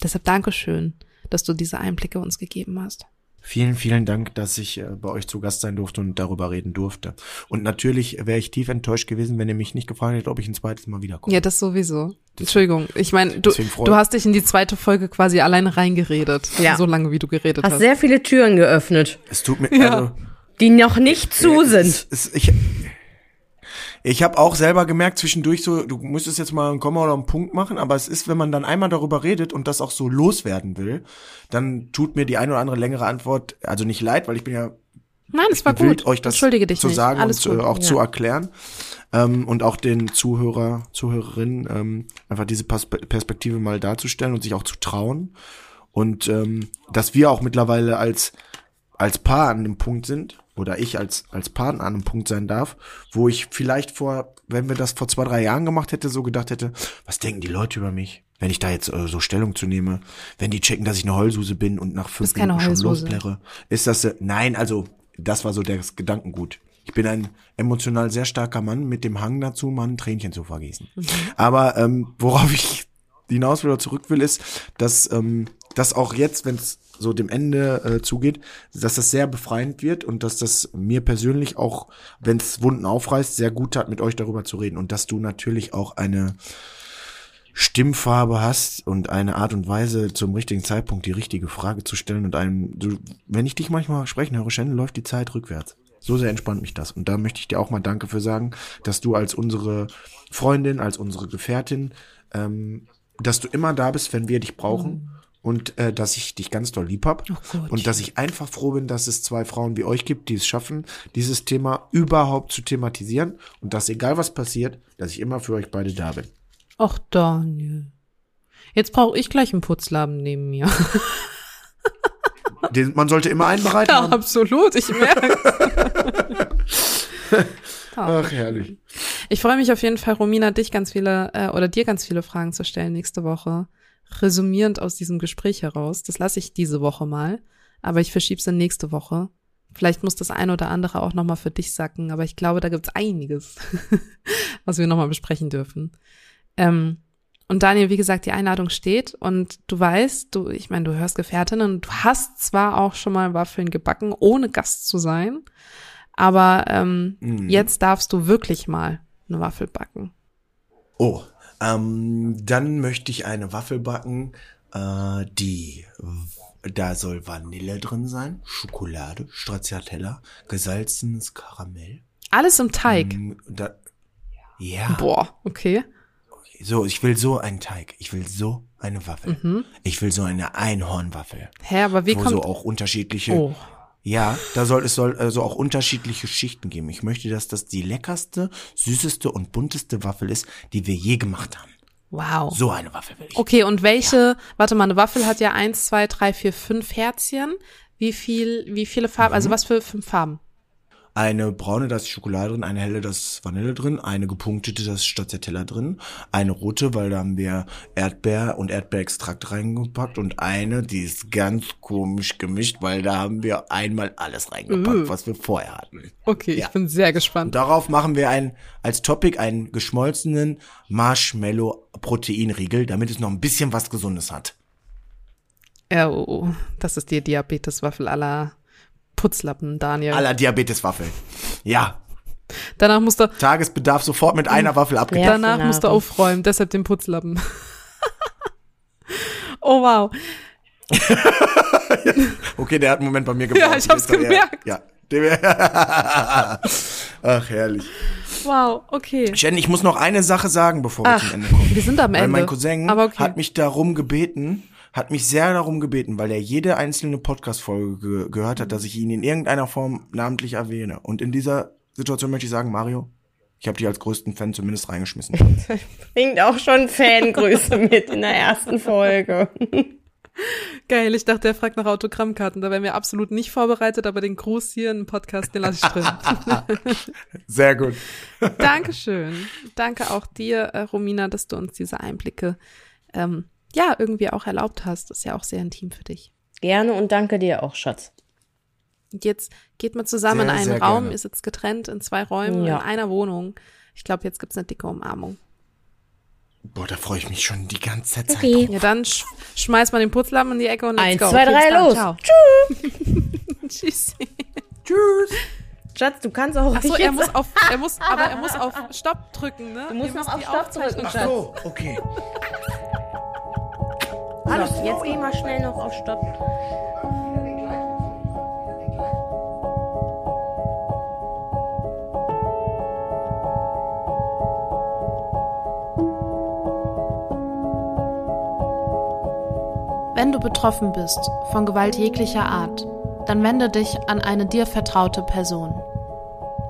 deshalb Dankeschön, dass du diese Einblicke uns gegeben hast. Vielen, vielen Dank, dass ich äh, bei euch zu Gast sein durfte und darüber reden durfte. Und natürlich wäre ich tief enttäuscht gewesen, wenn ihr mich nicht gefragt hättet, ob ich ein zweites Mal wiederkomme. Ja, das sowieso. Entschuldigung. Ich meine, du, du hast dich in die zweite Folge quasi alleine reingeredet. Ja. So lange, wie du geredet Hast hast. sehr viele Türen geöffnet, Es tut mir, Ja. also, die noch nicht zu sind. Es, es, ich ich habe auch selber gemerkt zwischendurch so, du müsstest jetzt mal ein Komma oder einen Punkt machen, aber es ist, wenn man dann einmal darüber redet und das auch so loswerden will, dann tut mir die eine oder andere längere Antwort, also nicht leid, weil ich bin ja Nein, es war gut. euch das Entschuldige dich zu nicht. sagen Alles und äh, auch Ja. zu erklären. Ähm, und auch den Zuhörer, Zuhörerinnen ähm, einfach diese Perspe- Perspektive mal darzustellen und sich auch zu trauen. Und ähm, dass wir auch mittlerweile als, als Paar an dem Punkt sind, oder ich als, als Partner an einem Punkt sein darf, wo ich vielleicht vor, wenn wir das vor zwei, drei Jahren gemacht hätte, so gedacht hätte, was denken die Leute über mich? Wenn ich da jetzt äh, so Stellung zu nehme, wenn die checken, dass ich eine Heulsuse bin und nach fünf Minuten schon Heulsuse. losplärre, ist das, äh, nein, also, das war so das Gedankengut. Ich bin ein emotional sehr starker Mann mit dem Hang dazu, mal ein Tränchen zu vergießen. Aber ähm, worauf ich hinaus wieder zurück will, ist, dass ähm, das auch jetzt, wenn es so dem Ende äh, zugeht, dass das sehr befreiend wird und dass das mir persönlich auch, wenn es Wunden aufreißt, sehr gut tat, mit euch darüber zu reden und dass du natürlich auch eine Stimmfarbe hast und eine Art und Weise zum richtigen Zeitpunkt die richtige Frage zu stellen und einem, du, wenn ich dich manchmal sprechen höre, Shannon, läuft die Zeit rückwärts. So sehr entspannt mich das. Und da möchte ich dir auch mal Danke für sagen, dass du als unsere Freundin, als unsere Gefährtin, ähm, dass du immer da bist, wenn wir dich brauchen. Und äh, dass ich dich ganz doll lieb hab. und dass ich einfach froh bin, dass es zwei Frauen wie euch gibt, die es schaffen, dieses Thema überhaupt zu thematisieren. Und dass egal was passiert, dass ich immer für euch beide da bin. Ach, Daniel. Jetzt brauche ich gleich einen Putzlappen neben mir. Den, man sollte immer einen bereit Ja, absolut. Ich merke. Ach, herrlich. Ich freue mich auf jeden Fall, Romina, dich ganz viele äh, oder dir ganz viele Fragen zu stellen nächste Woche. Resümierend aus diesem Gespräch heraus. Das lasse ich diese Woche mal, aber ich verschiebe es in nächste Woche. Vielleicht muss das eine oder andere auch nochmal für dich sacken, aber ich glaube, da gibt's einiges, was wir nochmal besprechen dürfen. Ähm, und Daniel, wie gesagt, die Einladung steht und du weißt, du, ich meine, du hörst Gefährtinnen und du hast zwar auch schon mal Waffeln gebacken, ohne Gast zu sein, aber ähm, Mhm. jetzt darfst du wirklich mal eine Waffel backen. Oh, ähm, dann möchte ich eine Waffel backen, äh, die, da soll Vanille drin sein, Schokolade, Stracciatella, gesalzenes Karamell. Alles im Teig. Mm, Da, ja, Boah, okay. so, ich will so einen Teig. Ich will so eine Waffel. Ich will so eine Einhornwaffel. Hä, aber Mhm. wie wo kommt... so auch unterschiedliche, oh, ja, da soll, es soll also auch unterschiedliche Schichten geben. Ich möchte, dass das die leckerste, süßeste und bunteste Waffel ist, die wir je gemacht haben. wow. So eine Waffel will ich. Okay, und welche, warte mal, eine Waffel hat ja eins, zwei, drei, vier, fünf Herzchen. Wie viel, wie viele Farben, also was für fünf Farben? Eine braune, da ist Schokolade drin, eine helle, da ist Vanille drin, eine gepunktete, da ist Stracciatella drin, eine rote, weil da haben wir Erdbeer und Erdbeerextrakt reingepackt und eine, die ist ganz komisch gemischt, weil da haben wir einmal alles reingepackt, Uh. was wir vorher hatten. Okay, Ja. ich bin sehr Und gespannt. darauf machen wir ein, als Topic einen geschmolzenen Marshmallow-Proteinriegel, damit es noch ein bisschen was Gesundes hat. Ja, oh, das ist die Diabeteswaffel aller Putzlappen, Daniel. Aller Diabeteswaffel. Ja, Danach musst du, Tagesbedarf sofort mit einer Waffel abgedeckt. Ja. danach musst du aufräumen, deshalb den Putzlappen. oh wow. Okay, der hat einen Moment bei mir gebraucht. Ja, ich hab's gemerkt. Ja. Ach, herrlich. Wow, okay. Shannon, ich muss noch eine Sache sagen, bevor wir Ach, zum Ende kommen. Wir sind am Weil Ende. mein Cousin Aber okay. hat mich darum gebeten, hat mich sehr darum gebeten, weil er jede einzelne Podcast-Folge ge gehört hat, dass ich ihn in irgendeiner Form namentlich erwähne. Und in dieser Situation möchte ich sagen, Mario, ich habe dich als größten Fan zumindest reingeschmissen. Bringt auch schon Fangrüße mit in der ersten Folge. Geil, ich dachte, er fragt nach Autogrammkarten. Da wären wir absolut nicht vorbereitet, aber den Gruß hier im Podcast, den lasse ich drin. Sehr gut. Dankeschön. Danke auch dir, äh, Romina, dass du uns diese Einblicke ähm, ja irgendwie auch erlaubt hast. Das ist ja auch sehr intim für dich. Gerne und danke dir auch, Schatz. Und jetzt geht man zusammen Sehr, in einen Raum, gerne. ihr sitzt getrennt in zwei Räumen, Ja. in einer Wohnung. Ich glaube, jetzt gibt's eine dicke Umarmung. Boah, da freue ich mich schon die ganze Zeit. Okay. Ja, dann sch schmeiß mal den Putzlappen in die Ecke und let's Eins, go. zwei, drei, los. Ciao. Tschüss. Tschüss. Tschüss. Schatz, du kannst auch Achso, er jetzt- muss auf, er muss, aber er muss auf Stopp drücken, ne? Du musst Ihr noch auf Stopp drücken, Ach Schatz. so, okay. Alles, jetzt geh mal schnell noch auf Stopp. Wenn du betroffen bist von Gewalt jeglicher Art, dann wende dich an eine dir vertraute Person.